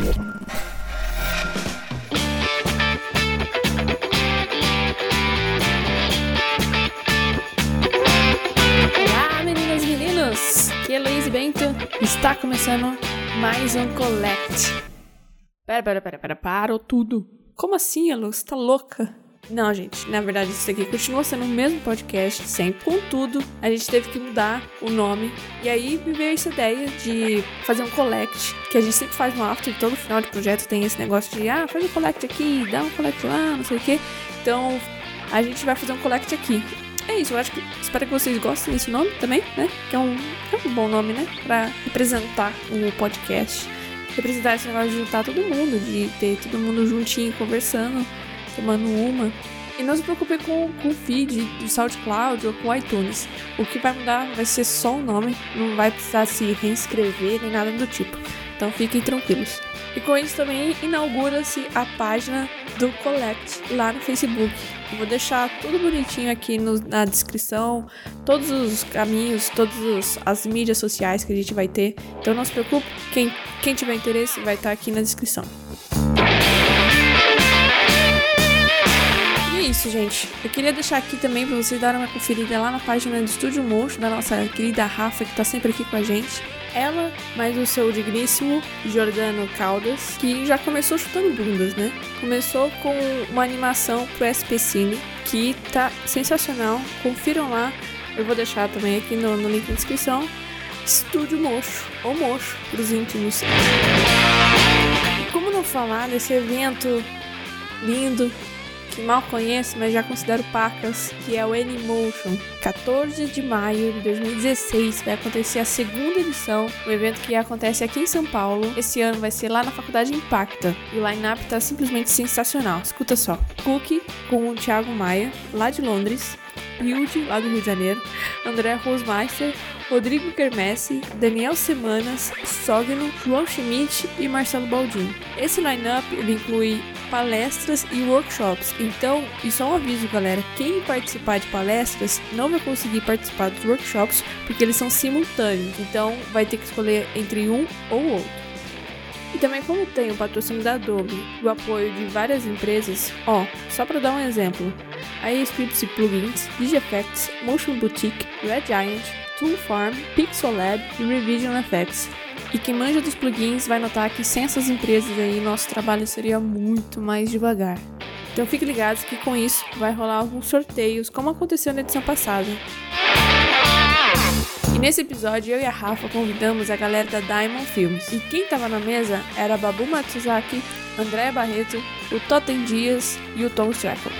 Olá, meninas e meninos! Aqui é Luiz Bento. Está começando mais um Collect. Pera, pera, pera, pera, parou tudo. Como assim, Lu? Você tá louca? Não, gente, na verdade isso aqui continua sendo o mesmo podcast, sempre. Contudo, a gente teve que mudar o nome. E aí me veio essa ideia de fazer um collect, que a gente sempre faz no after, todo final de projeto tem esse negócio de, ah, faz um collect aqui, dá um collect lá, não sei o quê. Então, a gente vai fazer um collect aqui. É isso, eu acho que. Espero que vocês gostem desse nome também, né? Que é um, é um bom nome, né? Pra representar o podcast. Representar esse negócio de juntar todo mundo, de ter todo mundo juntinho conversando, tomando uma. E não se preocupe com, com o feed do SoundCloud ou com o iTunes. O que vai mudar vai ser só o nome, não vai precisar se reinscrever nem nada do tipo. Então fiquem tranquilos. E com isso também inaugura-se a página do Collect lá no Facebook. Eu vou deixar tudo bonitinho aqui no- na descrição, todos os caminhos, todas as mídias sociais que a gente vai ter. Então não se preocupe, quem, quem tiver interesse vai estar aqui na descrição. Isso, gente. Eu queria deixar aqui também pra vocês darem uma conferida lá na página do Estúdio Mocho, da nossa querida Rafa, que tá sempre aqui com a gente. Ela, mais o seu digníssimo Jordano Caldas, que já começou chutando bundas, né? Começou com uma animação pro SP Cine, que tá sensacional. Confiram lá. Eu vou deixar também aqui no, no link na descrição. Estúdio Mocho, ou Mocho, pros íntimos. Como não falar desse evento lindo que mal conheço, mas já considero pacas, que é o Anymotion. 14 de maio de 2016 vai acontecer a segunda edição, um evento que acontece aqui em São Paulo. Esse ano vai ser lá na Faculdade Impacta. E o line-up tá simplesmente sensacional. Escuta só. Cookie com o Thiago Maia, lá de Londres. Hilde, lá do Rio de Janeiro. André Rosmeister, Rodrigo Kermesse, Daniel Semanas, Sogno, João Schmidt e Marcelo Baldin. Esse line-up inclui palestras e workshops. Então, isso é um aviso, galera. Quem participar de palestras não vai conseguir participar dos workshops porque eles são simultâneos. Então, vai ter que escolher entre um ou outro. E também como tem o patrocínio da Adobe e o apoio de várias empresas, ó, só para dar um exemplo, a Scripts Plugins, DigiEffects, Motion Boutique, Red Giant, Tool Farm, Pixel Lab e Revision Effects. E quem manja dos plugins vai notar que sem essas empresas aí, nosso trabalho seria muito mais devagar. Então fiquem ligados que com isso vai rolar alguns sorteios, como aconteceu na edição passada. Nesse episódio, eu e a Rafa convidamos a galera da Diamond Films. E quem tava na mesa era Babu Matsuzaki, Andréa Barreto, o Totem Dias e o Tom Strackle.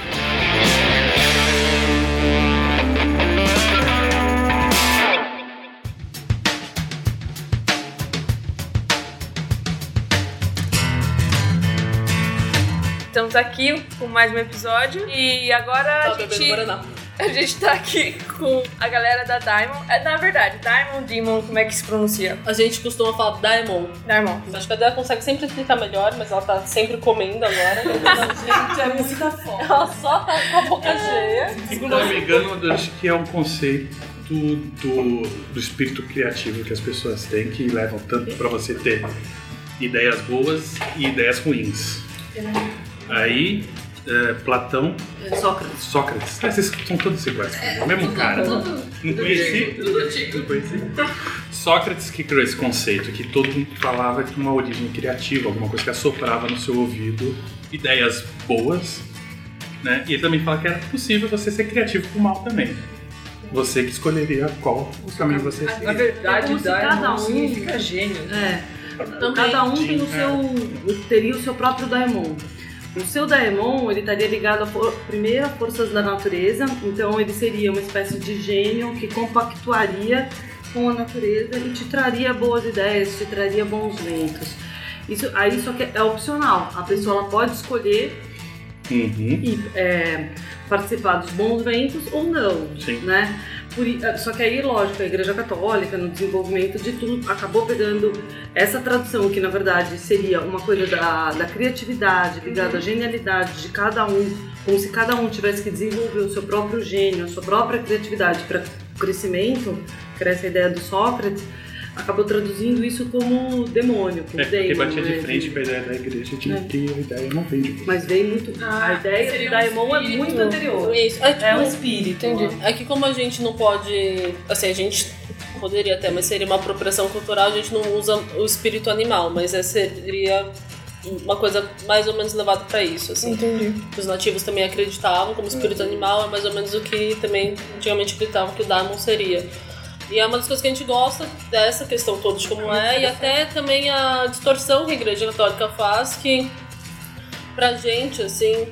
Estamos aqui com mais um episódio e agora a gente, a gente tá aqui com a galera da Diamond. É, na verdade, Diamond, Demon, como é que se pronuncia? A gente costuma falar Diamond. Diamond. Acho que a Dea consegue sempre explicar melhor, mas ela tá sempre comendo agora. Gente, é muita fome. ela só tá com a boca cheia. Se não me engano, eu acho que é um conceito do, do, do espírito criativo que as pessoas têm que levam tanto para você ter ideias boas e ideias ruins. Aí, é, Platão, Sócrates. Sócrates, esses são todos iguais, é o mesmo cara. Não conheci? Não conheci? Sócrates que criou esse conceito, que todo mundo falava de uma origem criativa, alguma coisa que assoprava no seu ouvido ideias boas, né? E ele também fala que era possível você ser criativo com o mal também. Você que escolheria qual o caminho você Na seguiria. verdade, como se cada um- significa gênio. É. Também. Cada um tem o Sim, seu. teria o seu próprio daemon. O seu daemon, ele estaria ligado a for, primeiro a forças da natureza, então ele seria uma espécie de gênio que compactuaria com a natureza e te traria boas ideias, te traria bons ventos. Isso aí só que é opcional. A pessoa pode escolher Uhum. e é, participar dos bons ventos ou não, Sim. né? I- só que aí, lógico, a Igreja Católica, no desenvolvimento de tudo, acabou pegando essa tradução, que na verdade seria uma coisa da, da criatividade, ligada à genialidade de cada um, como se cada um tivesse que desenvolver o seu próprio gênio, a sua própria criatividade para crescimento, que era essa ideia do Sócrates, acabou traduzindo isso como demônio, como É, porque demon, batia de né, frente com a ideia da igreja de É. que a ideia não vem de Mas veio muito. a ideia do um Daemon é muito anterior. Isso. É, tipo, É um espírito. Entendi. É que como a gente não pode. Assim, a gente poderia até, mas seria uma apropriação cultural, a gente não usa o espírito animal, mas é, seria uma coisa mais ou menos levada pra isso, assim. Entendi. Os nativos também acreditavam como espírito animal, é mais ou menos o que também antigamente acreditavam que o Daimon seria. E é uma das coisas que a gente gosta dessa questão toda de como é, e até também a distorção que a Igreja Católica faz, que pra gente, assim,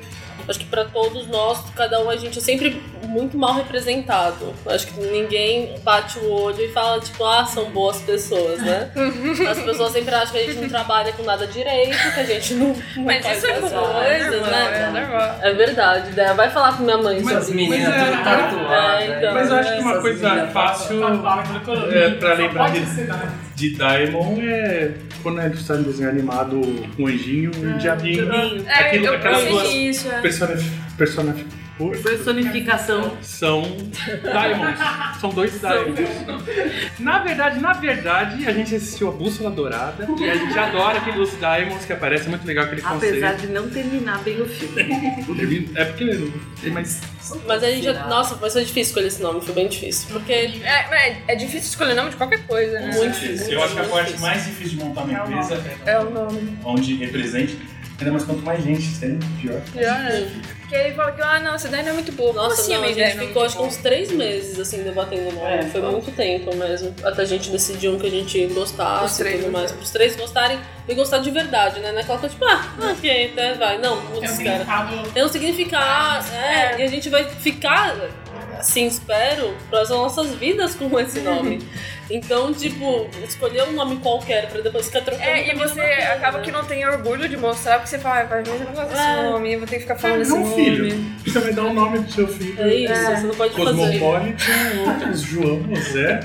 acho que pra todos nós, cada um a gente é sempre muito mal representado. Acho que ninguém bate o olho e fala, tipo, ah, são boas pessoas, né? As pessoas sempre acham que a gente não trabalha com nada direito, que a gente não, não Mas faz isso é as normal, coisas, é normal, né? é normal. É verdade, né? Vai falar com minha mãe Mas- sobre As meninas Mas é- tudo tatuadas. É, então. Mas eu acho que uma coisa fácil é, pra lembrar de, de Daemon é quando é do desenho animado, um anjinho e um diabinho. Diabinho. É, Aquilo- eu aquelas pensei duas nisso. é. Persona Personificação. são Diamonds. São dois Diamonds. Na verdade, na verdade, a gente assistiu a Bússola Dourada e a gente adora aqueles Diamonds que aparecem. É muito legal aquele Apesar conceito. de não terminar bem o filme. É porque tem mais. Mas a gente já. Nossa, vai ser difícil escolher esse nome, foi bem difícil. Porque É, é, é difícil escolher nome de qualquer coisa, né? muito difícil. Eu acho que a parte difícil. mais difícil de montar uma empresa É o nome. onde represente, ainda mais quanto mais gente tem, pior. Já, né? Porque ele fala que, ah, não, essa ideia não é muito boa. Como Nossa, assim não, a gente não é ficou acho que uns três meses assim debatendo o nome. É, foi foi. muito tempo mesmo. Até a gente decidir um que a gente Os gostasse e tudo né? mais. Para os três gostarem e gostar de verdade, né? Naquela coisa tipo, ah, ok, até vai. Não, putz, cara. Tem um significado, é, e a gente vai ficar, assim, espero, para as nossas vidas com esse nome. Então, tipo, escolher um nome qualquer pra depois ficar trocando. É, e você é coisa, acaba né? que não tem orgulho de mostrar, porque você fala, ah, vai, mas eu não gosto desse É. nome, eu vou ter que ficar falando esse Não, nome. filho. Você vai dar o nome do seu filho. É isso, você não pode fazer. Cosmopolitan, outros João, José.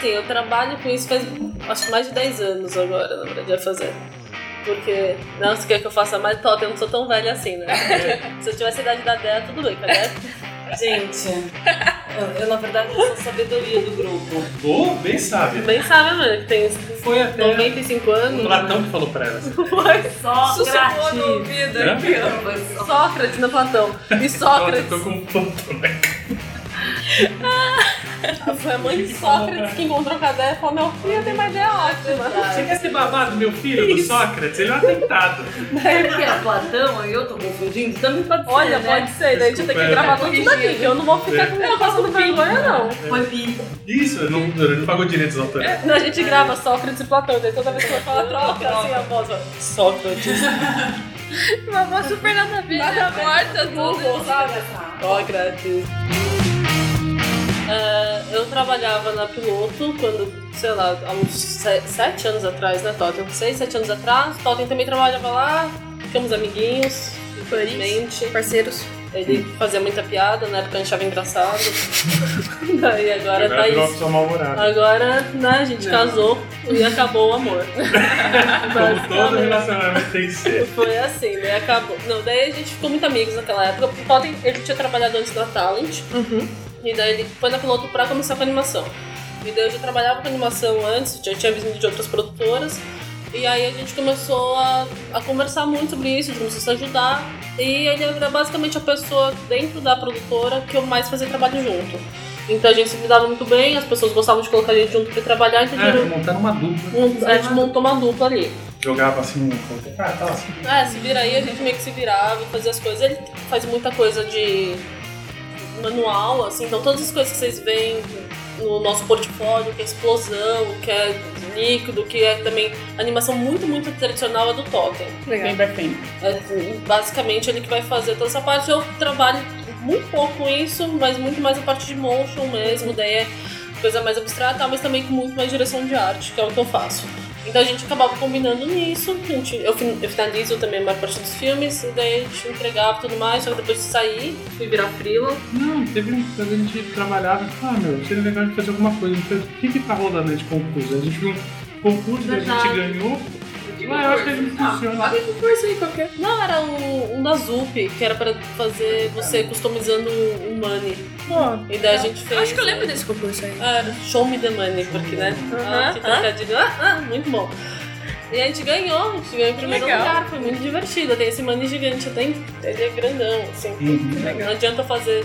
Sim, eu trabalho com isso faz acho que mais de 10 anos agora, na verdade, a fazer. Porque, não, você quer que eu faça mais top? Eu não sou tão velha assim, né? Se eu tivesse a idade da Dea, tudo bem, cadê? Gente, eu, eu, na verdade eu sou a sabedoria do grupo. Oh, bem sábio. Bem sabe, mano, que tem Foi até 95 o anos. Platão que falou pra ela. Só Sussurrou no grátis. ouvido. Hã? Sócrates no Platão. E Nossa, Sócrates. eu tô com um Platão né? Foi a mãe de Sócrates que encontrou com a e falou: Meu filho tem uma ideia ótima. Você quer ser babado, meu filho, do Sócrates? Ele é um atentado. É porque é Platão, aí eu tô confundindo, também pode ser, Olha, né? pode ser, daí a gente tem que gravar é. tudo daqui, que eu não vou ficar com minha passando vergonha, não. Foi pi. Isso, eu não, eu não pagou direitos autorais. Não, a gente grava Sócrates e Platão, daí toda vez que eu falo, troca assim a voz. Sócrates. Uma voz super nada a ver, nada morta, tudo. Sócrates. É, eu trabalhava na Piloto quando, sei lá, há uns se- sete anos atrás, né, Totem? Seis, sete anos atrás. Totem também trabalhava lá, ficamos amiguinhos, infelizmente. Parceiros. Ele fazia muita piada, na época a gente achava engraçado. Daí agora, Agora tá isso. Agora, né, a gente casou e acabou o amor. Como todo relacionamento tem que ser. Foi assim, daí acabou. Não, daí a gente ficou muito amigos naquela época. O Totem, ele tinha trabalhado antes da Talent. E daí ele foi na piloto pra começar com animação. E daí eu já trabalhava com animação antes, já tinha vindo de outras produtoras. E aí a gente começou a, a conversar muito sobre isso, a se ajudar. E ele era basicamente a pessoa dentro da produtora que eu mais fazia trabalho junto. Então a gente se lidava muito bem, as pessoas gostavam de colocar a gente junto pra trabalhar, então É, a gente- montando uma dupla. um- a gente montou uma dupla ali. Jogava assim, ah, tá assim. É, se vira aí, a gente meio que se virava e fazia as coisas. Ele faz muita coisa de manual, assim, então todas as coisas que vocês veem no nosso portfólio, que é explosão, que é líquido, que é também animação muito, muito tradicional, é do Totem. Legal. É, basicamente ele que vai fazer toda essa parte. Eu trabalho muito pouco com isso, mas muito mais a parte de motion mesmo, daí é coisa mais abstrata, mas também com muito mais direção de arte, que é o que eu faço. Então a gente acabava combinando nisso, a gente, eu, eu finalizo também a maior parte dos filmes, e daí a gente entregava tudo mais, só que depois de sair, fui virar freela. Não, teve um quando a gente trabalhava, ah meu, seria legal de fazer alguma coisa. Então, o que que tá rolando de concurso? A gente viu um concurso, a gente ganhou. Ah, eu acho que a gente funciona. Que força aí qualquer. Não, era um, um da Zup, que era pra fazer você customizando o money. Pô, E daí a gente fez. acho que eu lembro desse concurso aí. Ah, Show Me the Money, porque, né? Ah, que trocadilho. Ah, ah, muito bom. E a gente ganhou, a gente ganhou em primeiro Legal. lugar, foi muito divertido. Tem esse money gigante, tem, ele é grandão, assim. Não adianta fazer.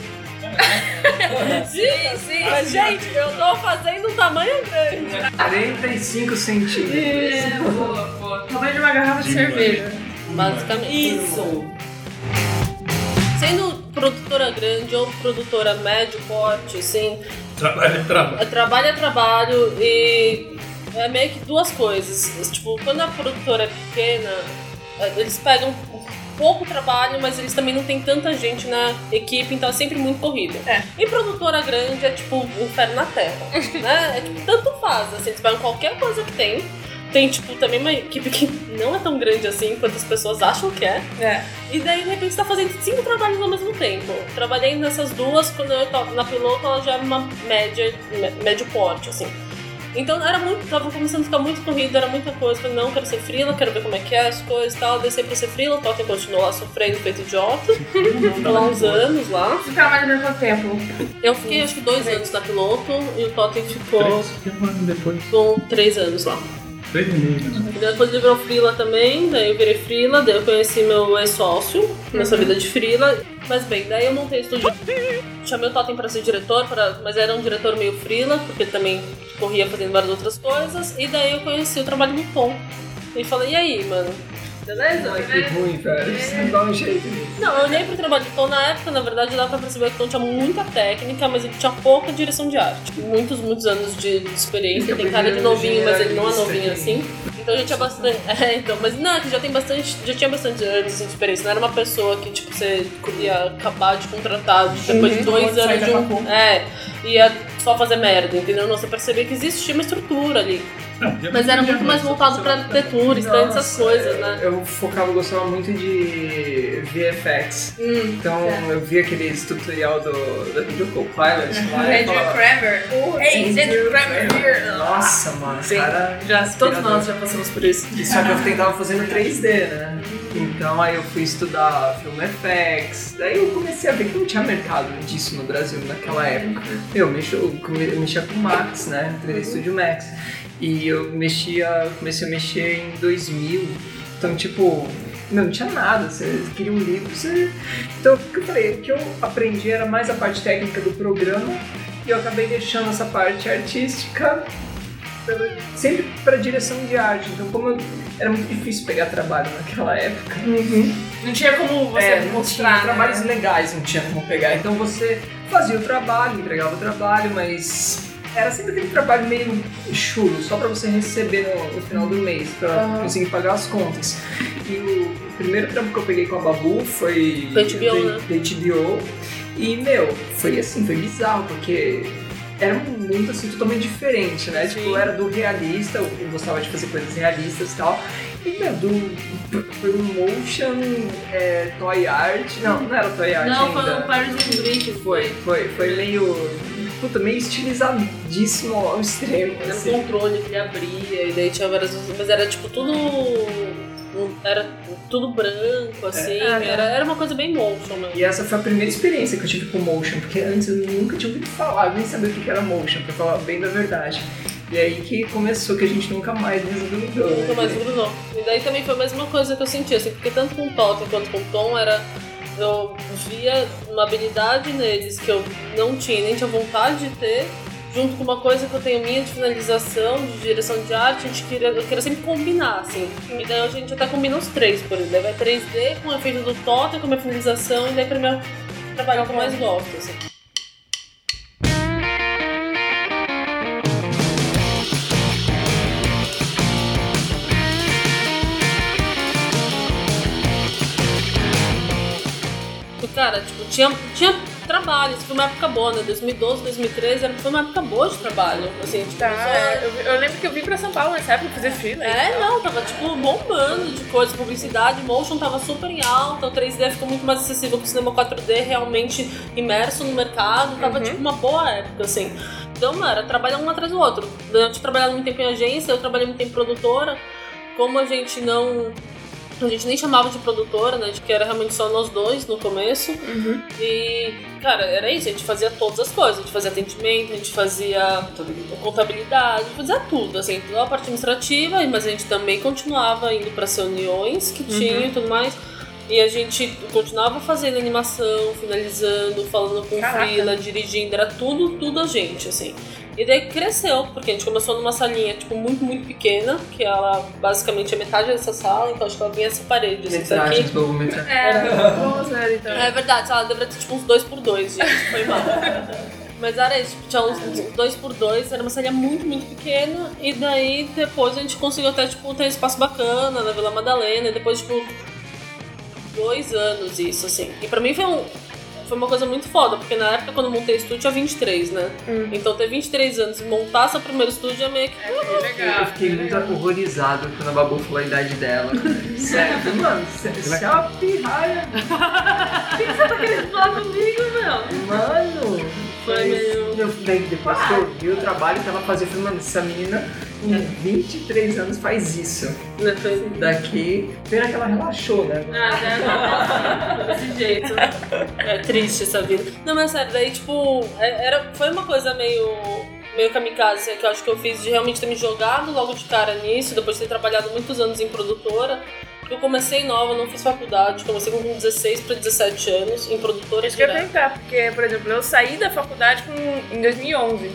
sim, sim, mas gente, eu tô fazendo um tamanho grande. 45 centímetros. Tamanho de uma garrafa de cerveja. Basicamente. Isso! Sendo produtora grande ou produtora médio porte, assim, Trabalho é trabalho. É trabalho é trabalho e é meio que duas coisas. Tipo, quando a produtora é pequena, é, eles pegam pouco trabalho, mas eles também não tem tanta gente na equipe, então é sempre muito corrida. É. E produtora grande é tipo um inferno na terra. né? É tipo, tanto faz, assim, eles pegam qualquer coisa que tem. Tem, tipo, também uma equipe que não é tão grande assim quanto as pessoas acham que é. É. E daí, de repente, você tá fazendo cinco trabalhos ao mesmo tempo. Trabalhei nessas duas, quando eu tava na piloto, ela já era uma média, mé- médio porte, assim. Então era muito, tava começando a ficar muito corrido, era muita coisa. Falei, não, quero ser frila, quero ver como é que é as coisas e tal. Desci pra ser frila, o Totem continuou lá sofrendo, feito idiota. Ficou lá uns anos lá. Você trabalha mais quanto tempo? Eu fiquei acho que dois anos na piloto e o Totem ficou Três, um depois. com três anos lá. Três? E Depois ele virou frila também, daí eu virei frila, daí eu conheci meu ex-sócio nessa vida de frila. Mas bem, daí eu montei estúdio. Chamei o Totem pra ser diretor, pra- mas era um diretor meio frila, porque ele também corria fazendo várias outras coisas. E daí eu conheci o trabalho do Tom. E falei, e aí, mano? Beleza? Ai, que ruim, velho. Isso não dá um jeito nisso. Não, eu olhei pro trabalho do Tom na época, na verdade dá pra perceber que o Tom tinha muita técnica, mas ele tinha pouca direção de arte. Muitos, muitos anos de de experiência, tem cara de novinho, mas ele não é novinho assim. Então já tinha bastante. É, então, mas não, é que já tem bastante. Já tinha bastante anos de experiência. Não era uma pessoa que, tipo, você ia acabar de contratar depois de dois Sai anos de um. É, ia só fazer merda, entendeu? Não, você percebia que existia uma estrutura ali. Não, Mas era muito mais voltado pra arquitetura, stand, essas coisas, né? Eu focava, gostava muito de VFX. Hum, Então eu vi aqueles tutorial do, do, do Copilot lá e Andrew Kramer. Hey, Andrew Kramer here. Nossa, mano, Sim. cara. Já, todos nós já passamos por isso. Só que eu tentava fazer no 3D, né? Então aí eu fui estudar Film FX, daí eu comecei a ver que não tinha mercado disso no Brasil naquela época. Eu, mexo, eu come- eu mexia com Max, né? 3D Studio Max. E eu mexia, comecei a mexer em 2000. Então, tipo, não, não tinha nada. Você queria um livro, você... Então, o que eu falei? O que eu aprendi era mais a parte técnica do programa e eu acabei deixando essa parte artística sempre para direção de arte. Então, como eu- era muito difícil pegar trabalho naquela época, Não tinha como você é, não mostrar. tinha né? trabalhos legais, não tinha como pegar. Então você fazia o trabalho, entregava o trabalho, mas era sempre aquele trabalho meio chulo, só para você receber no, no final do mês, para conseguir pagar as contas. E o, o primeiro trampo que eu peguei com a Babu foi Foi HBO, né? HBO. E, meu, foi assim, foi bizarro, porque era um mundo assim totalmente diferente, né? Tipo, eu era do realista, eu gostava de fazer coisas realistas e tal. E, meu, do, foi um motion é, toy art. Não, não era toy art Não, foi ainda. o Paris and Brick. Foi, foi, foi meio. Puta, meio estilizadíssimo ao extremo. Era um Assim. controle que ele abria, e daí tinha várias. Mas era tipo tudo. um- Era tudo branco, assim. Era, era uma coisa bem motion mesmo. E essa foi a primeira experiência que eu tive com motion, porque antes eu nunca tinha ouvido falar, nem sabia o que que era motion, pra falar bem da verdade. E aí que começou que a gente nunca mais desgrudou. Nunca mais grudou. E daí também foi a mesma coisa que eu senti, assim, porque tanto com o Totem quanto com o Tom era. Eu via uma habilidade neles que eu não tinha, nem tinha vontade de ter, junto com uma coisa que eu tenho minha de finalização, de direção de arte, a gente queria, eu queria sempre combinar, assim. E daí a gente até combina os três, por exemplo. Vai 3D com o efeito do Totem, com a minha finalização, e daí pra é trabalho que eu mais gosto, assim. Tinha, tinha trabalho, isso foi uma época boa, né? 2012, 2013 era- foi uma época boa de trabalho. Assim, tipo, Tá, só- eu, eu lembro que eu vim pra São Paulo nessa época fazer freela. É, não, tava tipo bombando de coisas, publicidade, motion tava super em alta, o 3D ficou muito mais acessível que o cinema 4D, realmente imerso no mercado, tava tipo uma boa época, assim. Então, mano, era trabalhar um atrás do outro. Eu tinha trabalhado muito tempo em agência, eu trabalhei muito tempo em produtora. Como a gente não A gente nem chamava de produtora, né? Que era realmente só nós dois no começo. E, cara, era isso. A gente fazia todas as coisas. A gente fazia atendimento, a gente fazia contabilidade, a gente fazia tudo, assim, toda a parte administrativa, mas a gente também continuava indo para as reuniões que tinha e tudo mais. E a gente continuava fazendo animação, finalizando, falando com Caraca. fila, dirigindo, era tudo, tudo a gente, assim. E daí cresceu, porque a gente começou numa salinha, tipo, muito, muito pequena, que ela basicamente é metade dessa sala, então acho que ela vinha essa parede, assim, isso Metragem, metragem. É, vamos ver então. É verdade, ela deveria ter tipo uns dois por dois, gente, foi mal. Mas era isso, tipo, tinha uns dois por dois, era uma salinha muito, muito pequena, e daí depois a gente conseguiu até, tipo, ter um espaço bacana na Vila Madalena, e depois, tipo, dois anos isso, assim. E pra mim foi um. Foi uma coisa muito foda, porque na época quando eu montei o estúdio tinha 23, né? Então ter 23 anos e montar seu primeiro estúdio é meio que. Eu fiquei muito horrorizado quando a Babu falou a idade dela. Sério, mano, você você é uma pirralha. Fala comigo, meu. Mano, Foi meio- meu, daí depois que eu vi o trabalho que ela fazia, eu falei, mano, essa menina com 23 anos faz isso. Né? Foi. Daqui, pena que ela relaxou, né? Ah, né? Desse jeito. É triste essa vida. Não, mas sério, daí, tipo, é- era, foi uma coisa meio. meio kamikaze, que eu acho que eu fiz de realmente ter me jogado logo de cara nisso, depois de ter trabalhado muitos anos em produtora. Eu comecei nova, não fiz faculdade, comecei com 16 para 17 anos em produtora Isso que eu ia perguntar, porque, por exemplo, eu saí da faculdade com, em 2011.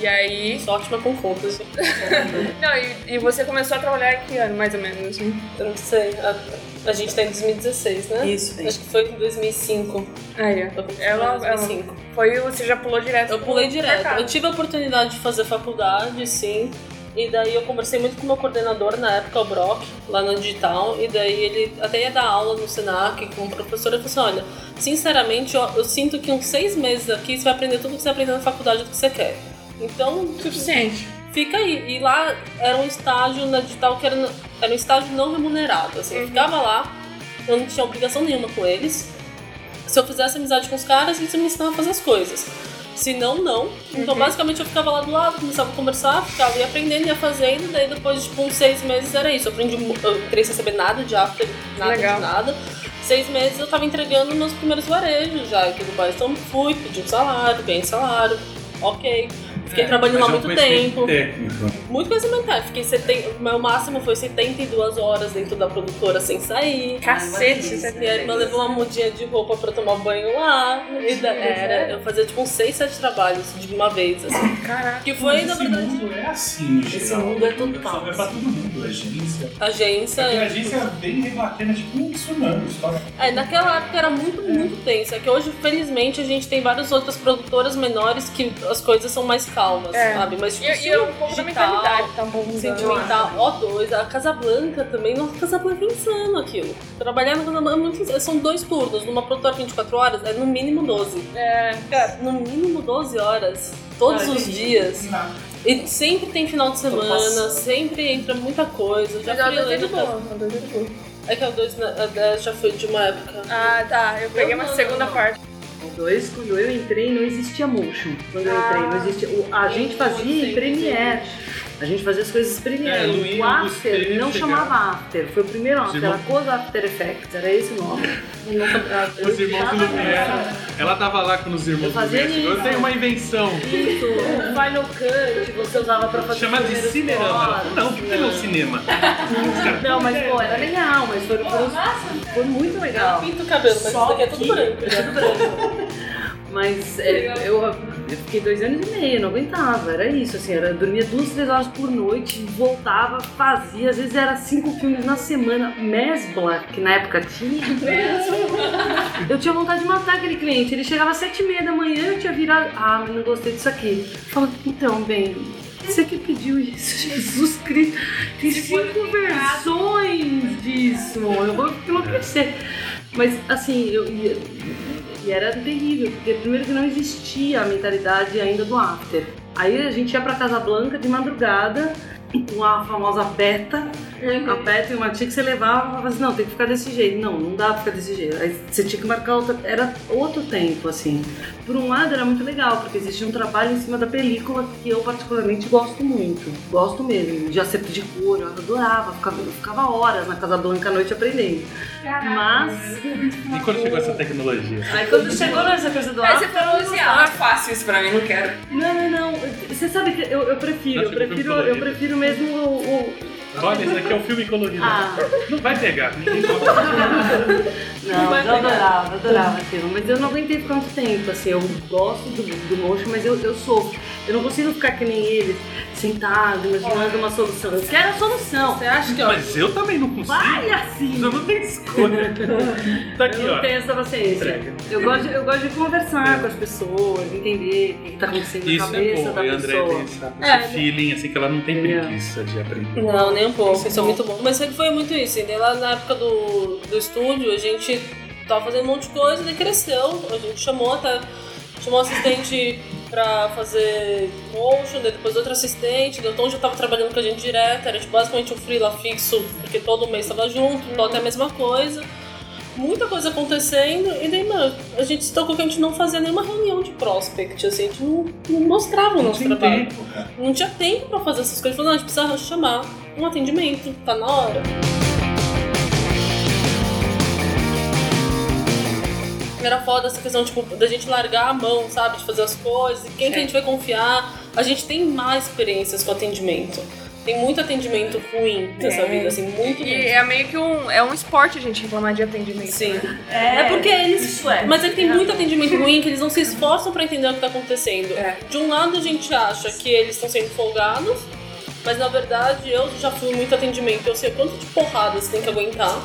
E aí. Sou ótima com. Não, e, e você começou a trabalhar em que ano, mais ou menos? Eu não sei. A, a gente tá em 2016, né? Isso, Acho que foi em 2005. Ah, é. Ela, em 2005. ela foi, você já pulou direto Eu pulei direto. mercado. Eu tive a oportunidade de fazer faculdade, sim. E daí eu conversei muito com o meu coordenador na época, o Brock, lá na Digital. E daí ele até ia dar aula no Senac com o professor. Ele falou assim: olha, sinceramente, eu, eu sinto que uns seis meses aqui você vai aprender tudo que você aprendeu na faculdade do que você quer. Então, Suficiente. fica aí. E lá era um estágio na Digital que era, era um estágio não remunerado. Assim, eu ficava lá, eu não tinha obrigação nenhuma com eles. Se eu fizesse amizade com os caras, eles me ensinavam a fazer as coisas. Se não, não. Então, basicamente, eu ficava lá do lado, começava a conversar, ficava ia aprendendo, ia fazendo. Daí, depois de tipo, uns seis meses, era isso. Eu aprendi, eu entrei sem saber nada de after, nada Legal. de nada. Seis meses eu tava entregando meus primeiros varejos já e tudo mais. Então, fui, pedi um salário, ganhei salário, ok. Fiquei trabalhando Mas lá é muito tempo. técnico. Muito conhecimento técnico. Fiquei 70, o meu máximo foi 72 horas dentro da produtora sem sair. Cacete, você Minha irmã levou uma mudinha de roupa pra tomar banho lá. E da- era, eu fazia tipo uns 6, 7 trabalhos de uma vez, assim. Caraca. Que foi, na Esse verdade, mundo é assim, geral. Esse mundo é total. É pra todo mundo, agência. agência. Porque a agência vem rebatendo, é tipo um tsunami. História. É, naquela época era muito, muito tenso. É que hoje, felizmente, a gente tem várias outras produtoras menores que as coisas são mais calmas, É. sabe? Mas tipo, E, e um pouco da mentalidade tá um pouco. Sentimental, O2, a Casablanca também. Nossa, Casablanca é insano aquilo. Trabalhar na Casablanca é muito insano. São dois turnos. Numa produtora 24 horas é no mínimo 12. É, Cara, no mínimo 12 horas, todos Cara, os dias. E sempre tem final de semana, sempre entra muita coisa. Já fui é de lendo- é de boa. É que a 2 a 10 já foi de uma época. Ah, tá. Eu peguei uma Não, não, segunda não. parte. O 2, quando eu entrei, não existia motion. Quando eu entrei, não existia. o- A gente fazia em Premiere. A gente fazia as coisas em É, o After não chamava After. Foi o primeiro After, irmãos- era Coisa After Effects, era esse o nome. Eu eu Os irmãos Lumière. Ela tava lá com os irmãos Eu fazia Lumière. Eu tenho uma invenção. Isso, o Final Cut você usava pra fazer Chama os de falou, Não, por que não cinema? Os caras, Não, mas pô, era legal, mas foi, foi, foi muito legal. Pinta o cabelo, mas isso daqui é tudo branco. Mas é, eu, eu fiquei dois anos e meio, não aguentava, era isso, assim, era, eu dormia duas, três horas por noite, voltava, fazia, às vezes era cinco filmes na semana, Mesbla, que na época tinha. Eu tinha vontade de matar aquele cliente, ele chegava às sete e meia da manhã, eu tinha virado, ah, mas não gostei disso aqui. Falava, então, bem, você que pediu isso, Jesus Cristo, tem cinco versões disso, eu vou enlouquecer. Mas assim, eu ia. E era terrível, porque primeiro que não existia a mentalidade ainda do after. Aí a gente ia pra Casa Blanca de madrugada com a famosa beta, a beta e uma tia que você levava e falava assim, não, tem que ficar desse jeito. Não, não dá pra ficar desse jeito. Aí você tinha que marcar outra. Era outro tempo, assim. Por um lado era muito legal, porque existia um trabalho em cima da película que eu particularmente gosto muito. Gosto mesmo. De acerto de cor, eu adorava, ficava, eu ficava horas na Casa Blanca à noite aprendendo. Mas. E quando chegou essa tecnologia? Aí quando chegou nessa coisa do Aí você falou eu assim, ah, não é fácil isso pra mim, não quero. Não, não, não. Você sabe que eu, eu prefiro, eu Acho que prefiro, eu prefiro mesmo o. Olha, esse aqui é um filme colorido. Ah. Não vai pegar, ninguém gosta. Não, eu adorava, adorava aquilo. Mas eu não aguentei ficar muito tempo, assim. Eu gosto do, do motion, mas eu, eu sofro. Eu não consigo ficar que nem ele, sentado, imaginando uma solução. Eu quero a solução. Você acha que, ó, Mas eu também não consigo. Vai assim. Eu não tenho escolha. Tá aqui, Eu não ó. tenho essa paciência. Entrega. Eu gosto, de, eu gosto de conversar com as pessoas, entender o que está acontecendo na Isso é cabeça bom. da E a André pessoa. tem essa, É, esse feeling, assim, que ela não tem Entendeu? preguiça de aprender. Não, nem um pouco. Isso é muito bom. Mas sempre foi muito isso. E daí lá na época do, do estúdio, a gente tava fazendo um monte de coisa, daí cresceu. A gente chamou até. Chamou assistente pra fazer motion, daí depois outro assistente. Daí o Tom já tava trabalhando com a gente direto. Era tipo, basicamente um freela fixo, porque todo mês tava junto, então até a mesma coisa. Muita coisa acontecendo, e daí, mano, a gente se tocou que a gente não fazia nenhuma reunião de prospect, assim, a gente não, não mostrava o nosso trabalho tempo, cara. não tinha tempo pra fazer essas coisas. Falou, não, a gente precisa chamar um atendimento, tá na hora. Era foda essa questão, tipo, da gente largar a mão, sabe, de fazer as coisas, e quem que a gente vai confiar. A gente tem mais experiências com atendimento. Tem muito atendimento ruim nessa É. vida, assim, muito E é meio que um, é um esporte a gente reclamar de atendimento. Sim. né? É, porque eles. Isso é. Mas é que tem muito atendimento ruim que eles não se esforçam pra entender o que tá acontecendo. É. De um lado a gente acha que eles estão sendo folgados, mas na verdade eu já fui em muito atendimento, eu sei quanto de porrada você tem que aguentar.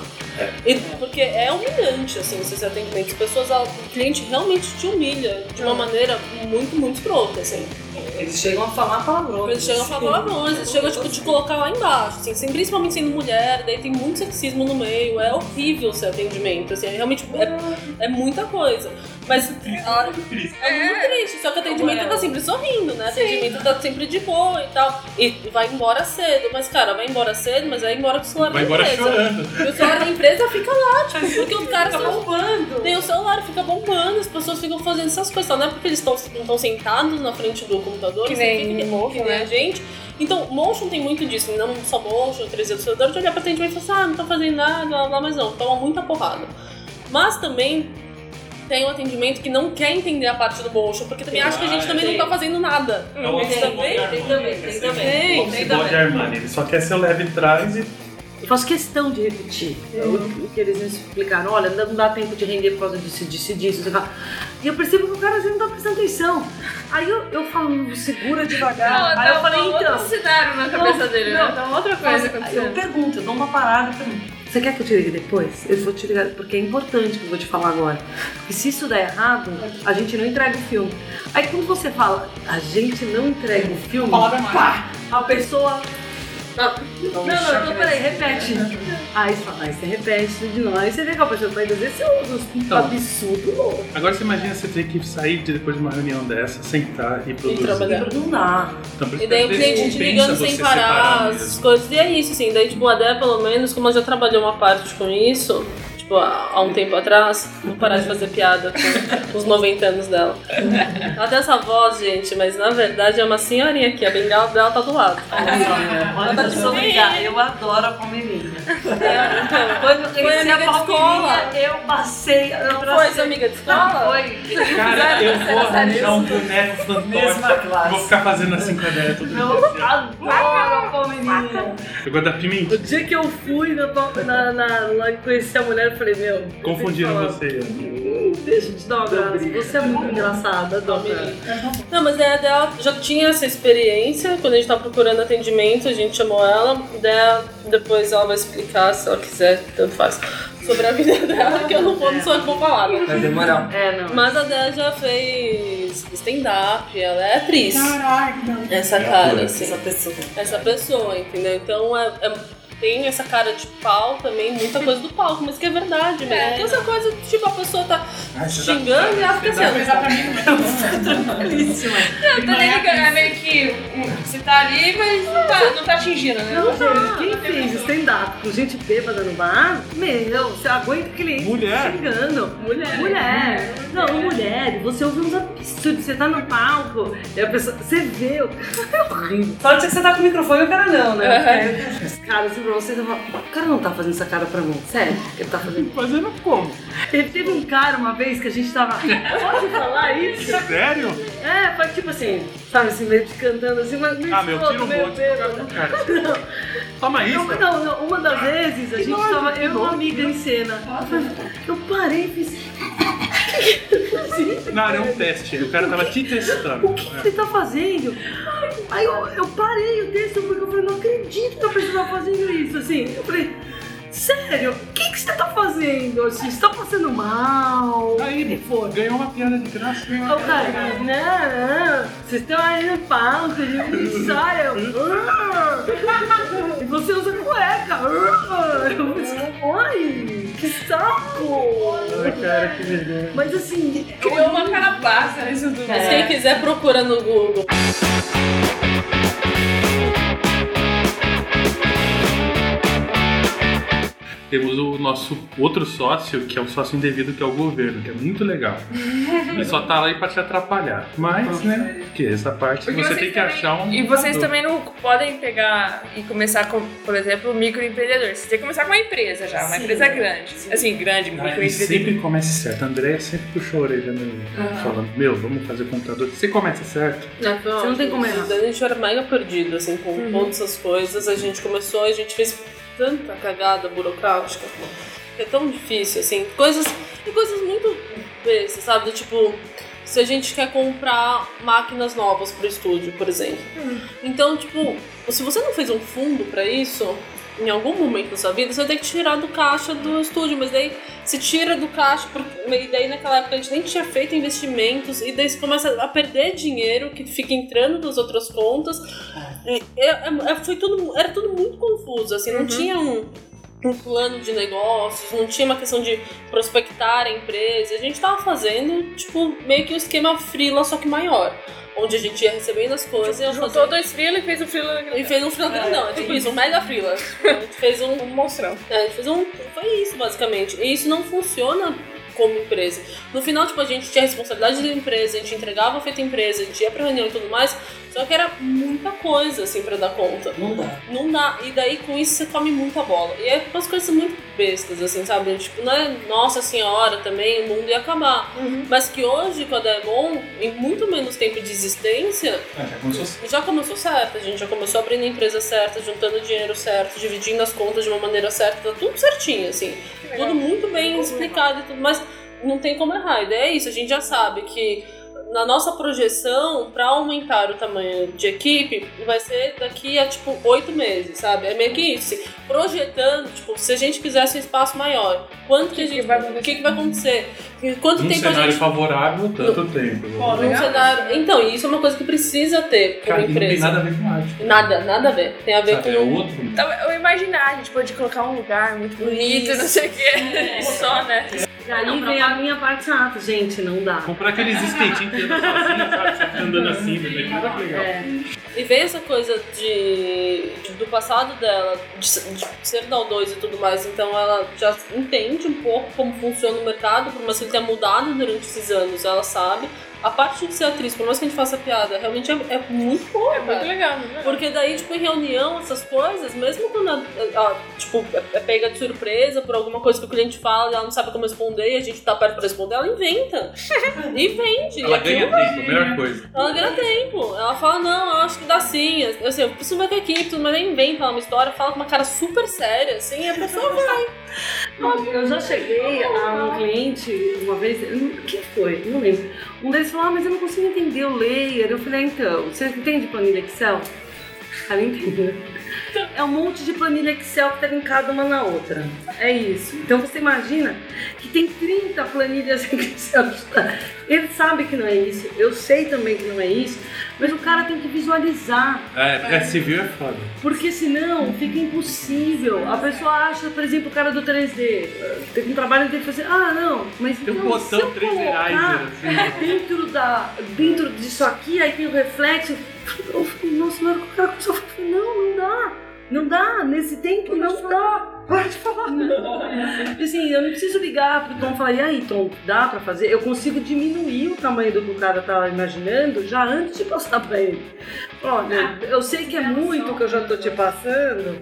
E- porque é humilhante, assim, esses atendimentos. As pessoas, o cliente realmente te humilha de uma maneira muito, muito escrota, assim. Eles chegam a falar palavrões. Eles chegam a falar palavrões, eles chegam tipo, te colocar lá embaixo, assim, assim, principalmente sendo mulher, daí tem muito sexismo no meio, é horrível esse atendimento, assim, é realmente é, é muita coisa. Mas a hora- é muito triste, só que o atendimento tá sempre sorrindo, né? Atendimento tá sempre de boa e tal. E vai embora cedo, mas cara, vai embora cedo, mas vai embora com o celular Vai da embora empresa. chorando. E o celular da empresa fica lá, tipo, porque os caras Fica são bombando. tem o celular, fica bombando, as pessoas ficam fazendo essas coisas. Não é porque eles estão não estão sentados na frente do computador, Que nem significa motion, que nem né? a gente. Então, motion tem muito disso, não só motion, 3D do celular, de olhar pra atendimento e falar assim, ah, não tá fazendo nada, blá, blá, mas não, toma muita porrada. Mas também tem um atendimento que não quer entender a parte do motion, porque também acha que a gente também não tá fazendo nada. É o Tem também, tem também, tem também. Tem também. Armani, ele só quer ser o leve trás e Eu faço questão de repetir o, o que eles me explicaram. Olha, não dá tempo de render por causa disso, disso, disso. E eu percebo que o cara não tá prestando atenção. Aí eu, eu falo, segura devagar. Aí eu falei, então. outro cenário na cabeça dele, né? Tá uma outra coisa Aí eu pergunto, eu dou uma parada e pergunto. Você quer que eu te ligue depois? Eu vou te ligar, porque é importante que eu vou te falar agora. Porque se isso der errado, a gente não entrega o filme. Aí quando você fala, a gente não entrega o filme, pá, a pessoa. Não, Então, não, não, peraí, repete. Aí você fala, aí você repete tudo de novo. Aí você vê que a pessoa vai dizer esse Então. absurdo. Agora você imagina você ter que sair de- depois de uma reunião dessa, sentar e produzir. trabalhar. Não dá. Então, por isso E daí o cliente te ligando você sem parar, separar as coisas. E é isso, assim. Daí, tipo, a Dé, pelo menos, como ela já trabalhou uma parte com isso, tipo, há um tempo atrás, vou parar de fazer piada com os 90 anos dela. Ela tem essa voz, gente, mas na verdade é uma senhorinha aqui, a bengala dela tá do lado. Olha, eu sou legal, eu adoro a palmeirinha. Quando eu Foi conheci a palmeirinha, eu passei. Eu Não foi sua amiga de escola? Foi. Cara, eu vou arranjar um boneco classe. Vou ficar fazendo assim com a ideia todo Eu dia. adoro a palmeirinha. Eu gosto da pimenta. O dia que eu fui na, na, na, lá conheci a mulher, eu falei, meu. Confundindo eu você. Hum, Deixa eu te dar um abraço. Você é muito engraçada, adoro. Não, mas daí a dela já tinha essa experiência, quando a gente tava procurando atendimento, a gente chamou ela, daí depois ela vai explicar, se ela quiser, tanto faz, sobre a vida dela, que eu não vou, não sou eu que vou falar. né? Vai demorar. É, não. Mas a Dé já fez stand-up, ela é atriz. Caraca. Essa cara, assim. Essa pessoa. Essa pessoa, entendeu? Então é, é- tem essa cara de pau também, muita coisa do palco, mas que é verdade mesmo. Tem essa coisa, tipo, a pessoa tá xingando e ela fica assim. coisa pra mim, Não, tá ligado? É meio que. um, Você tá ali, mas não tá, não tá atingindo, né? Não dá. Quem fez stand-up com gente bêbada no bar, meu, você aguenta cliente Mulher. xingando. Mulher. Mulher. Não, mulher. Você ouve uns absurdos. Você tá no palco e a pessoa. Você vê. o cara É horrível. Só que você tá com o microfone o cara não, né? Porque Os caras pra você, você fala, o cara não tá fazendo essa cara pra mim. Sério, ele tá fazendo. Fazendo como? Teve, teve um cara uma vez que a gente tava. Pode falar isso? Sério? É, foi tipo assim, sabe assim, meio que cantando assim, mas meio Ah, meu, tira um monte do cara cara. Toma isso. Não, não, não, uma das vezes a gente tava, eu e uma amiga em cena. Eu parei e fiz. Não, era um teste. O cara tava te testando. O que, ele tá fazendo? Aí eu, eu parei o texto porque eu falei, não acredito que a pessoa tá fazendo isso, assim. Eu falei, sério, o que, que você tá fazendo? Assim, você tá passando mal? Aí, ele foi. Ganhou uma piada de graça. Ganhou uma o cara, piada. não, não, vocês estão aí no palco, de ensaio. "Ah." E você usa cueca. Eu pensei, Ai, que saco! Ai, cara, que vergonha. Mas assim, Criou uma carapaça nisso tudo. Mas quem quiser procura no Google. Temos o nosso outro sócio, que é o sócio indevido, que é o governo, que é muito legal. Ele só tá lá aí pra te atrapalhar. Mas, né, que essa parte Porque você tem que também- achar um. E vocês também não podem pegar e começar com, por exemplo, microempreendedor. Você tem que começar com uma empresa já, uma Sim. empresa grande. Assim, grande, Ah, microempreendedor. sempre começa certo. A Andrea sempre puxou a orelha nele, falando: Meu, vamos fazer computador. Você começa certo. Né, foi Você não tem como errar. A gente era mega perdido, assim, com todas essas coisas. A gente começou, a gente fez tanta cagada burocrática. É tão difícil, assim. Coisas. E coisas muito bestas, sabe? Do tipo. Se a gente quer comprar máquinas novas pro estúdio, por exemplo. Então, tipo, se você não fez um fundo pra isso, em algum momento da sua vida, você vai ter que tirar do caixa do estúdio. Mas daí se tira do caixa, porque, e daí naquela época a gente nem tinha feito investimentos, e daí você começa a perder dinheiro que fica entrando nas outras contas. E, é- é- é- foi tudo, era tudo muito confuso, assim, não tinha um, um plano de negócios, não tinha uma questão de prospectar a empresa. A gente tava fazendo, tipo, meio que um esquema freela, só que maior. Onde a gente ia recebendo as coisas Juntou fazendo. dois freela e fez o freela E fez um freela grandão, é tipo isso, um mega freela. A gente fez um, um monstrão. é, a gente fez um. Foi isso, basicamente. E isso não funciona como empresa. No final, tipo, a gente tinha a responsabilidade da empresa, a gente entregava feita empresa, a gente ia pra reunião e tudo mais, só que era muita coisa, assim, pra dar conta. não dá. Não dá. E daí, com isso, você come muita bola. E é umas coisas muito bestas, assim, sabe? Tipo, não é nossa senhora também, o mundo ia acabar. Mas que hoje, com a Demon, em muito menos tempo de existência, Ah, já começou já começou certo, a gente já começou abrindo a empresa certa, juntando dinheiro certo, dividindo as contas de uma maneira certa, tá tudo certinho, assim. Tudo muito bem explicado e tudo, mas não tem como errar. A ideia é isso, a gente já sabe que na nossa projeção, para aumentar o tamanho de equipe, vai ser daqui a tipo oito meses, sabe? É meio que isso. assim, projetando, tipo, se a gente quisesse um espaço maior, quanto que, a gente vai O que, que vai acontecer? Quanto Num tempo a cenário gente. favorável, tanto tempo. Pô, legal. cenário... Então, e isso é uma coisa que precisa ter como Cara, e não tem empresa. nada a ver com arte. Nada, nada a ver. Tem a ver Sabe, com. é outro. Então, eu imaginar, a gente pode colocar um lugar muito bonito, Isso. não sei o quê. Só, né? E aí vem a minha parte chata, gente, não dá. Comprar aqueles skatinhos que andam sozinhos, sabe? Você andando assim, né? É legal. É. E vem essa coisa de, de- do passado dela, de, de ser da O2 e tudo mais, então ela já entende um pouco como funciona o mercado, por mais que ele tenha mudado durante esses anos, ela sabe. A parte de ser atriz, por mais que a gente faça piada, realmente é, é muito boa, É cara. muito legal, legal. Porque daí, tipo, em reunião, essas coisas, mesmo quando a, a- tipo, é é pega de surpresa por alguma coisa que o cliente fala e ela não sabe como responder e a gente tá perto pra responder, ela inventa. e vende. Ela E ganha tempo, a melhor coisa. ela ganha tempo. Ela fala, não, eu acho que dá sim. Eu, assim, eu preciso ver com a equipe, tudo, mas ela inventa uma história, fala com uma cara super séria, assim, e a pessoa vai. Eu já cheguei a um cliente uma vez, o que foi? Não lembro. Um deles falou, ah, mas eu não consigo entender o layer. Eu falei, ah, então, você entende planilha Excel? Ela entendeu. É um monte de planilha Excel que tá linkada uma na outra. É isso. Então você imagina que tem 30 planilhas Excel Ele sabe que não é isso, eu sei também que não é isso, mas o cara tem que visualizar. É, é civil é foda. Porque senão fica impossível. A pessoa acha, por exemplo, o cara do 3D, tem um trabalho que tem que fazer, ah, não, mas Tem um não, se eu botão 3D colocar Riser, assim. dentro, da, dentro disso aqui, aí tem o reflexo. Eu falei, nossa, na hora que o cara começou a falar, não, não dá. Não dá, nesse tempo não dá. Pode falar. Assim, eu não preciso ligar pro Tom e falar, e aí, Tom, dá pra fazer? Eu consigo diminuir o tamanho do que o cara tá imaginando já antes de passar pra ele. Olha, eu sei que é muito que eu já tô te passando,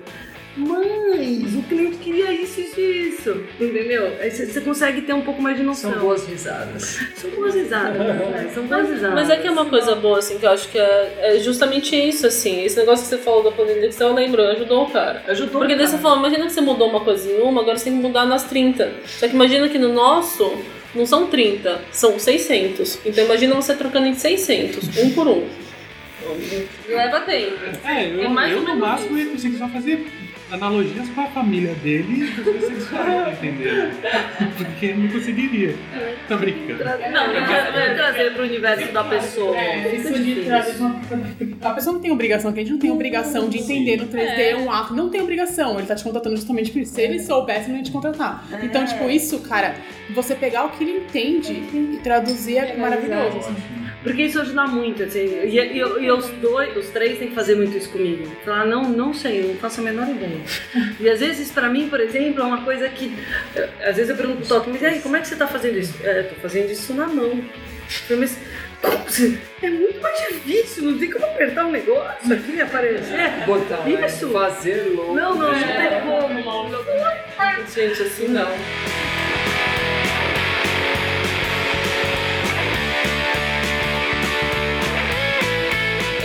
mas o cliente queria isso, isso e isso. Entendeu? Aí você consegue ter um pouco mais de noção. São boas risadas. São boas risadas, né? São boas risadas. Mas é que é uma coisa boa, assim, que eu acho que é, é justamente isso, assim. Esse negócio que você falou da planilha que você lembrou, ajudou o cara. Ajudou Porque o daí cara. você falou, imagina que você mudou uma coisa em uma, agora você tem que mudar nas 30. Só que imagina que no nosso, não são 30, são 600. Então imagina você trocando em 600, um por um. Leva tempo. É, eu, É mais eu no máximo ia conseguir só fazer analogias com a família dele e coisas sexuais, entendeu? Porque eu não conseguiria. Tô brincando. Não, é trazer pro universo da pessoa. Fica Isso de trazer uma- A pessoa não tem obrigação, que a gente não tem obrigação de entender no 3D um ato. Não tem obrigação, ele tá te contratando justamente por isso. Se ele soubesse, ele ia te contratar. Então, tipo, isso, cara, você pegar o que ele entende e traduzir é maravilhoso. assim. Porque isso ajuda muito, assim. E, e- e os dois, os três têm que fazer muito isso comigo. Falar, não, não sei, eu não faço a menor ideia. E às vezes, pra mim, por exemplo, é uma coisa que. eh, Às vezes eu pergunto pro Toto, mas e aí, como é que você tá fazendo isso? É, eu tô fazendo isso na mão. Mas. você- É muito mais difícil, não tem como apertar um negócio aqui e aparecer. Botar Isso. fazer louco. Não, não, não tem como. Gente, assim não.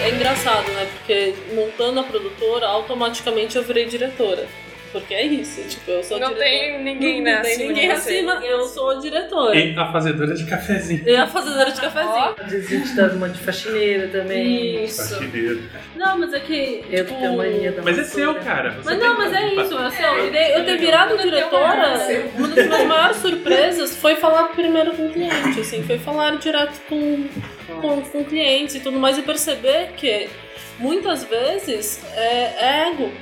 É engraçado, né? Porque montando a produtora, automaticamente eu virei diretora. Porque é isso, tipo, eu sou Não diretora. tem ninguém, não, né, Não tem acima ninguém de você. acima, eu sou a diretora. E a fazedora de cafezinho. E a fazedora de cafezinho. A gente dá uma de faxineira também. Isso. Faxineiro. Não, mas é que. Eu tipo, tenho mania da Mas é seu, cara. Você Mas tem não, mas é isso. Assim, ó, eu eu ter virado diretora, uma das minhas maiores surpresas foi falar primeiro com o cliente, assim, foi falar direto com, com, com clientes e tudo mais e perceber que muitas vezes é, é ego.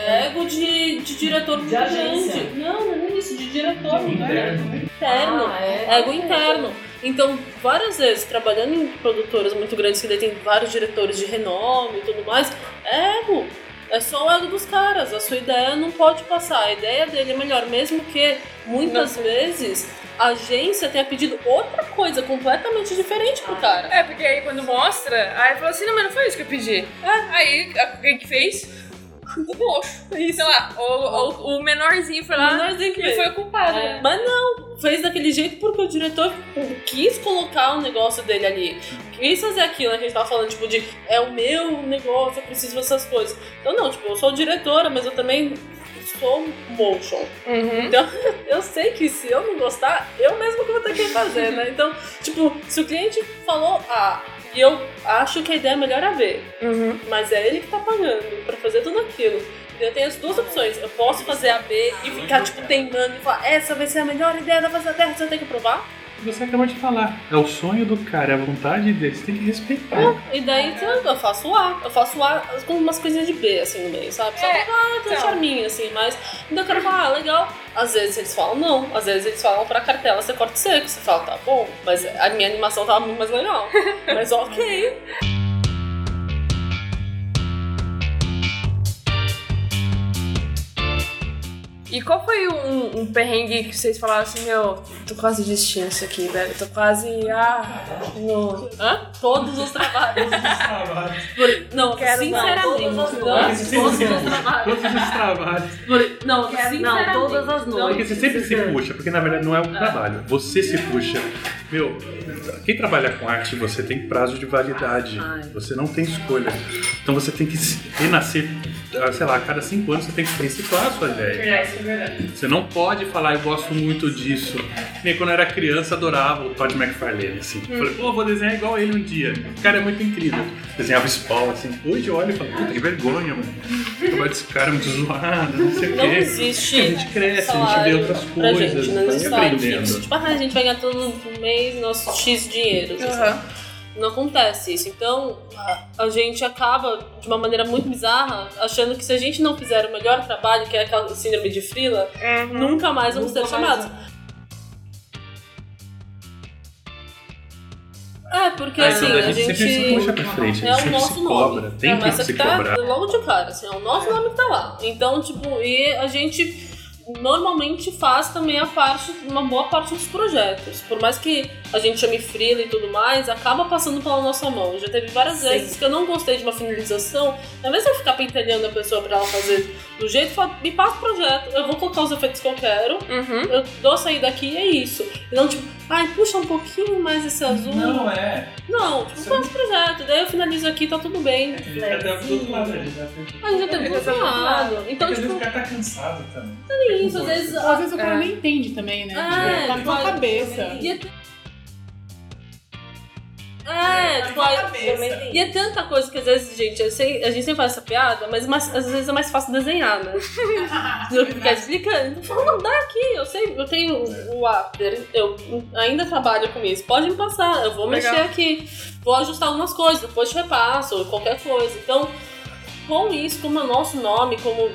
É ego de, de diretor muito agência. grande. Não, não é isso, de diretor. Interno. Interno. Ah, é. Ego interno. Então, várias vezes, trabalhando em produtoras muito grandes que daí tem vários diretores de renome e tudo mais, é ego. É só o ego dos caras. A sua ideia não pode passar. A ideia dele é melhor, mesmo que muitas vezes a agência tenha pedido outra coisa completamente diferente pro cara. É, porque aí quando mostra, aí fala assim, não, mas não foi isso que eu pedi. É, aí quem que fez? O moço. Sei lá, o, o, o menorzinho foi lá O menorzinho que e fez. foi o culpado. É, Mas não, fez daquele jeito porque o diretor quis colocar o negócio dele ali. Quis fazer aquilo né, que a gente tava falando, tipo, de é o meu negócio, eu preciso dessas coisas. Então não, tipo, eu sou diretora, mas eu também sou motion. Uhum. Então, eu sei que se eu não gostar, eu mesmo que vou ter que fazer, né? Então, tipo, se o cliente falou A e eu acho que a ideia é melhor a B, Uhum. mas é ele que tá pagando pra fazer tudo aquilo. Eu tenho as duas opções. Eu posso fazer a B e ficar, tipo, teimando e falar, essa vai ser a melhor ideia da face da Terra, você tem que provar. Você acabou de falar. É o sonho do cara, é a vontade dele. Você tem que respeitar. E daí então, eu faço A. Eu faço A com umas coisinhas de B, assim, no meio, sabe? Só É, pra ah, ter um charminho, assim, mas então eu quero falar, ah, legal. Às vezes eles falam não, às vezes eles falam pra cartela ser corte seco. Você fala, tá bom, mas a minha animação tava muito mais legal. mas ok. E qual foi um, um perrengue que vocês falaram assim, meu, tô quase desistindo disso aqui, velho. Tô quase. Ah, no. Hã? Todos os trabalhos. Por- não, Quero sinceramente. não. Não, todos os trabalhos. Todos esses trabalhos. Por- Não, sinceramente. Não, todas as Porque noites. você sempre se puxa, porque na verdade não é um trabalho. Você se puxa. Meu, quem trabalha com arte, você tem prazo de validade. Ai. Você não tem escolha. Então você tem que renascer, ah, sei lá, a cada cinco anos você tem que reciclar a sua ideia. Você não pode falar, eu gosto muito disso. Nem quando eu era criança, adorava o Todd McFarlane, assim. Falei, pô, vou desenhar igual ele um dia. O cara é muito incrível. Desenhava Spawn, assim. Hoje eu olho e falo, puta, que vergonha, mano. Trabalho desse cara é muito zoado, não sei o quê. Não existe A gente cresce, a gente vê outras coisas, gente, não vai aprendendo. Tipo, ah, a gente vai ganhar todo mês nosso X dinheiros. assim. Não acontece isso. Então, a, a gente acaba, de uma maneira muito bizarra, achando que se a gente não fizer o melhor trabalho, que é aquela síndrome de frila, nunca mais vamos ser chamados. É, porque Ah, assim, a a gente sempre se puxa pra frente, a é gente o nosso se nome. cobra, tem que Começa se tá cobrar. logo de cara, assim, é o nosso nome que tá lá. Então, tipo, e a gente normalmente faz também a parte, uma boa parte dos projetos. Por mais que a gente chame freela e tudo mais, acaba passando pela nossa mão. Já teve várias vezes que eu não gostei de uma finalização, ao invés de eu ficar pentelhando a pessoa pra ela fazer do jeito, eu falo, me passa o projeto, eu vou colocar os efeitos que eu quero, Uhum. eu dou sair daqui e é isso. E não tipo, ai, puxa um pouquinho mais esse azul. Não, é. Não, tipo, faz o projeto, daí eu finalizo aqui, tá tudo bem. A gente já teve do outro lado, a gente já fez. A gente já teve do outro lado. Então, tipo, cara tá cansado também. É isso, às vezes. Às vezes o cara É. nem entende também, né? É, Tipo, tá na tua vai- cabeça. E é... É, tipo, aí- e é tanta coisa que às vezes, gente, eu sei, a gente sempre faz essa piada, mas mais- às vezes é mais fácil desenhar, né? Do que ficar explicando. Fala, não, dá aqui, eu sei, eu tenho o After, eu ainda trabalho com isso, pode me passar, eu vou Legal. mexer aqui, vou ajustar algumas coisas, depois te repasso, qualquer coisa. Então, com isso, como é o nosso nome, como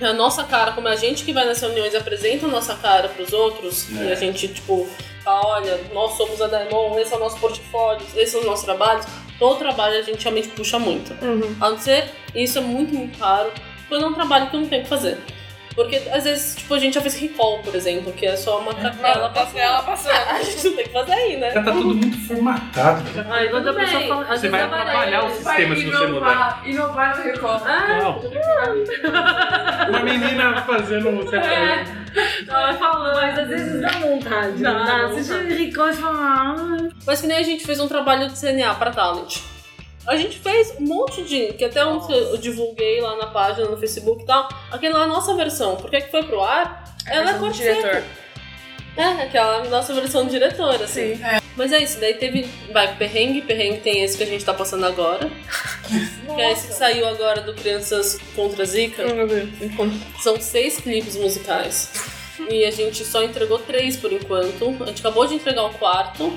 a nossa cara, como é a gente que vai nas reuniões e apresenta a nossa cara pros outros, e a gente, tipo, fala, olha, nós somos a Daemon, esse é o nosso portfólio, esses são os nossos trabalhos, todo trabalho a gente realmente puxa muito. Uhum. A não ser, isso é muito, muito raro, quando é um trabalho que não tem o que fazer. Porque às vezes, tipo, a gente já fez recall, por exemplo, que é só uma cartela passando. Ela passando. A gente não tem que fazer aí, né? Já tá tudo muito formatado. Aí Quando a tudo pessoa bem. fala- Às Você vezes vai atrapalhar o sistema se você mudar. inovar no recall. Ah, Não. Uma menina fazendo um é. Tava falando. Mas às vezes dá vontade. Dá, Dá, dá Você e fala, ah, Mas que nem a gente fez um trabalho de CNA pra Talent. A gente fez um monte de. que até que eu divulguei lá na página, no Facebook e tal. Aquela é a nossa versão. Porque que foi pro ar? ela é cor diretor. É, aquela nossa versão de diretor, assim. Sim. Mas é isso, daí teve. Vai, perrengue, perrengue tem esse que a gente tá passando agora. Que é esse que saiu agora do Crianças contra Zika. São seis clipes musicais. E a gente só entregou três por enquanto. A gente acabou de entregar o quarto.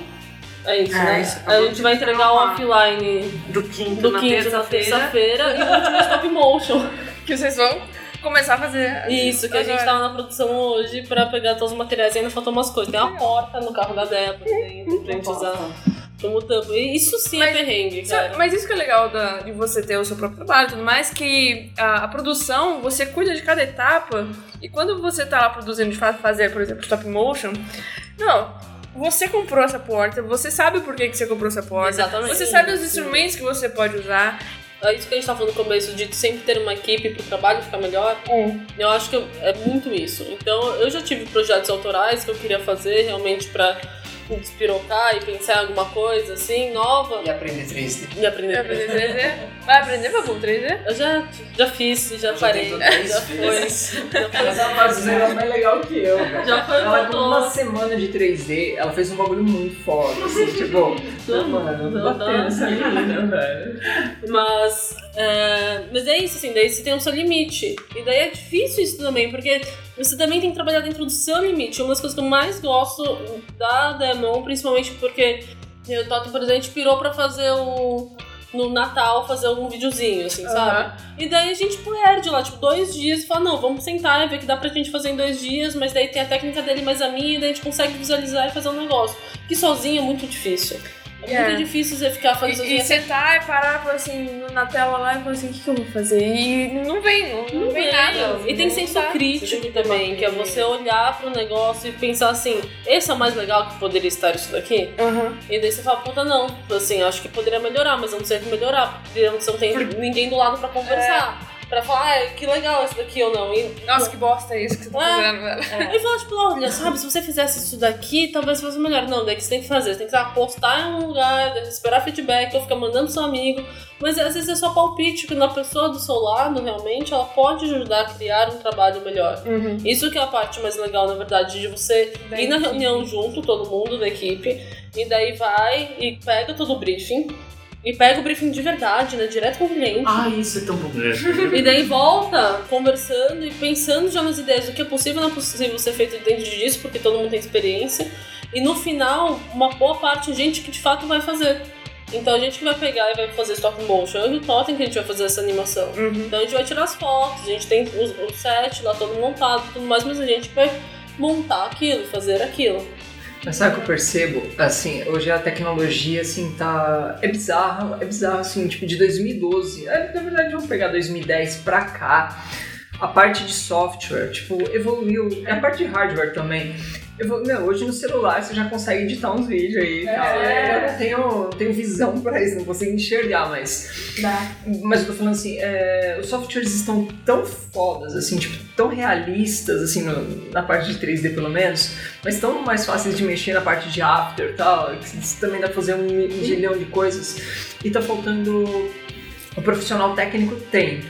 É isso, É, né? isso, A gente vai entregar o quarto. offline do quinto do na 15 na terça-feira. terça-feira e o último stop motion. Que vocês vão começar a fazer. Isso, que a gente Agora. tava na produção hoje pra pegar todos os materiais e ainda faltam umas coisas. Tem uma porta no carro da Débora dentro pra gente usar como tampo. Isso sim Mas- é perrengue, cara. Mas isso que é legal da- de você ter o seu próprio trabalho e tudo mais, que a, a produção, você cuida de cada etapa, e quando você tá lá produzindo de fato fazer, por exemplo, stop motion, não, você comprou essa porta, você sabe por que, que você comprou essa porta, Exatamente. você sabe os instrumentos que você pode usar. É isso que a gente tava falando no começo, de sempre ter uma equipe pro trabalho ficar melhor. Eu acho que é muito isso. Então, eu já tive projetos autorais que eu queria fazer realmente pra despirocar e pensar em alguma coisa assim, nova. E aprender 3D. E aprender aprender 3D? Vai aprender, Babu, 3D? Eu já, já fiz, já, Já parei. Já foi. vezes. Já foi. Mas ela faz os negócios mais legal que eu, velho. Já foi, Ela com uma semana de 3D, ela fez um bagulho muito foda, assim, tipo, mano, Não, batendo essa menina, velho. Mas, é, mas é isso, assim, daí você tem o seu limite. E daí é difícil isso também, porque você também tem que trabalhar dentro do seu limite. Uma das coisas que eu mais gosto da Demon, principalmente porque o Toto, por exemplo, pirou pra fazer o. No Natal, fazer algum videozinho, assim, sabe? E daí a gente perde lá, tipo, dois dias e fala, não, vamos sentar e ver que dá pra gente fazer em dois dias, mas daí tem a técnica dele mais a minha, e daí a gente consegue visualizar e fazer um negócio. Que sozinho é muito difícil. É É. muito difícil você ficar fazendo E, sozinho. e sentar e parar assim, na tela lá e falar assim, o que, que eu vou fazer? E não vem, não, não, Não vem vem. nada. E tem senso crítico também, que é você olhar pro negócio e pensar assim, esse é o mais legal que poderia estar isso daqui? Aham. E daí você fala, puta, não. Assim, acho que poderia melhorar, mas eu não sei o que melhorar, porque não tem ninguém do lado pra conversar. Pra falar, ah, que legal esse daqui ou não. E, Nossa, que bosta é isso que você tá É. fazendo, velho. E fala, tipo, olha, sabe, se você fizesse isso daqui, talvez fosse melhor. Não, daí que você tem que fazer. Você tem que sabe, postar em um lugar, esperar feedback, ou ficar mandando seu amigo. Mas às vezes é só palpite, que na pessoa do seu lado, realmente, ela pode ajudar a criar um trabalho melhor. Isso que é a parte mais legal, na verdade, de você Da ir na reunião junto, todo mundo da equipe, e daí vai e pega todo o briefing. E pega o briefing de verdade, né? Direto com o cliente. Ah, isso é tão bom. É. E daí volta conversando e pensando já nas ideias do que é possível e não é possível ser feito dentro disso, porque todo mundo tem experiência. E no final, uma boa parte é gente que de fato vai fazer. Então a gente que vai pegar e vai fazer stop motion. Eu e o Totem que a gente vai fazer essa animação. Então a gente vai tirar as fotos, a gente tem o, set lá todo montado e tudo mais, mas a gente vai montar aquilo, fazer aquilo. Mas sabe o que eu percebo? Assim, hoje a tecnologia, assim, tá... É bizarro, é bizarro, assim, tipo, de 2012. é, Na verdade, vamos pegar 2010 pra cá. A parte de software, tipo, evoluiu. A parte de hardware também. Evolu... Meu, hoje no celular você já consegue editar uns vídeos aí e tal. Eu não tenho, não tenho visão pra isso, não consigo enxergar, mas... Mas eu tô falando assim, é, os softwares estão tão fodas, assim, tipo, tão realistas, assim, no- na parte de 3D pelo menos, mas tão mais fáceis de mexer na parte de After e tal, que isso também dá pra fazer um, gilhão de coisas. E tá faltando. O profissional técnico tem.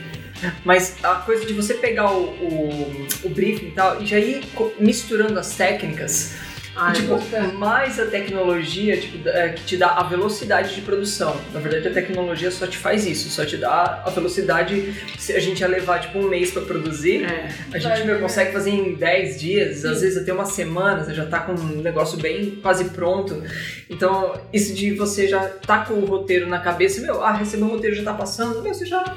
Mas a coisa de você pegar o, o, o briefing e tal e já ir misturando as técnicas. Ai, tipo, boto fé. mais a tecnologia tipo, é, que te dá a velocidade de produção. Na verdade, a tecnologia só te faz isso, só te dá a velocidade. Se a gente ia levar tipo um mês pra produzir, É. a gente meu, consegue fazer em 10 dias, às vezes até uma semana, você já tá com um negócio bem quase pronto. Então, isso de você já tá com o roteiro na cabeça, meu, ah, recebeu o roteiro, já tá passando, meu, você já.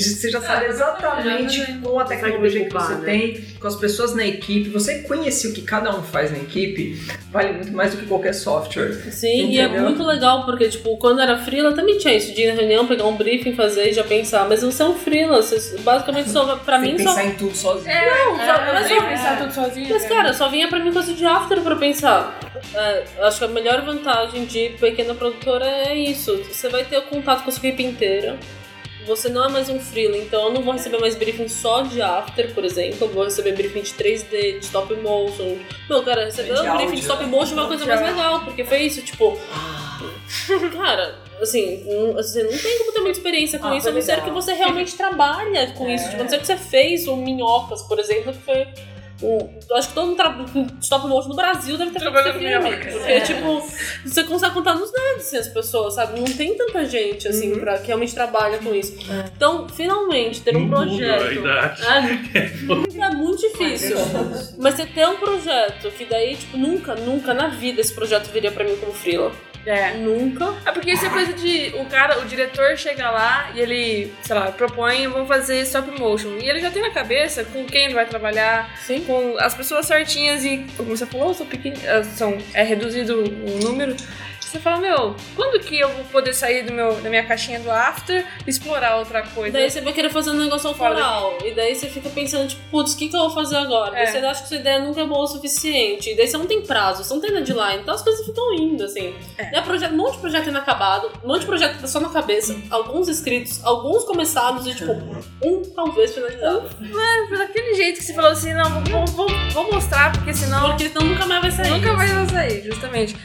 Você já sabe exatamente com a tecnologia que você decupar, né? tem, com as pessoas na equipe, você conhecer o que cada um faz na equipe, vale muito mais do que qualquer software. Sim, e é Entendeu? muito legal, porque, tipo, quando era freela também tinha isso, de ir na reunião, pegar um briefing, fazer e já pensar, mas você é um freela, você basicamente só, pra Tem mim que só... pensar em tudo sozinho. Não, só, mas Eu só- pensar tudo sozinho. Mas, cara, só vinha pra mim coisa de after pra pensar. É, acho que a melhor vantagem de pequena produtora é isso. Você vai ter o contato com a sua equipe inteira. Você não é mais um freela, então eu não vou receber mais briefing só de after, por exemplo. Eu vou receber briefing de 3D, de stop motion. Não, cara, receber um briefing de stop né? motion é uma coisa mais legal, porque foi isso, tipo. Cara, assim, você não tem como ter muita experiência com Ah, isso, a não ser que você realmente trabalha com isso. Tipo, a não ser que você fez o Minhocas, por exemplo, que foi. Um- eu acho que todo mundo tra- com stop motion no Brasil deve ter feito filme. Porque, tipo, você consegue contar nos dedos assim, as pessoas, sabe? Não tem tanta gente assim Uhum. pra, que realmente trabalha com isso. Então, finalmente, ter um No mundo, a projeto. idade. É, é muito difícil. Mas você ter um projeto que daí, tipo, nunca, nunca na vida esse projeto viria pra mim como freela. É. Nunca. É porque isso é coisa de. O cara, o diretor chega lá e ele, sei lá, propõe, vamos fazer stop motion. E ele já tem na cabeça com quem ele vai trabalhar, Sim. com as pessoas certinhas e, como você falou, são pequenas, são, é reduzido o número. Você fala, meu, quando que eu vou poder sair do meu, da minha caixinha do after e explorar outra coisa? Daí você vai querer fazer um negócio autoral. E daí você fica pensando, tipo, putz, o que, que eu vou fazer agora? É. Você acha que sua ideia nunca é boa o suficiente. E daí você não tem prazo, você não tem deadline. Então as coisas ficam indo, assim. É. É projeto, um monte de projeto inacabado, um monte de projeto que tá só na cabeça, alguns escritos, alguns começados e, tipo, um talvez finalizado. É, daquele jeito que você falou assim, não, vou, vou, vou mostrar, porque senão Porque senão nunca mais vai sair. nunca mais vai sair, justamente.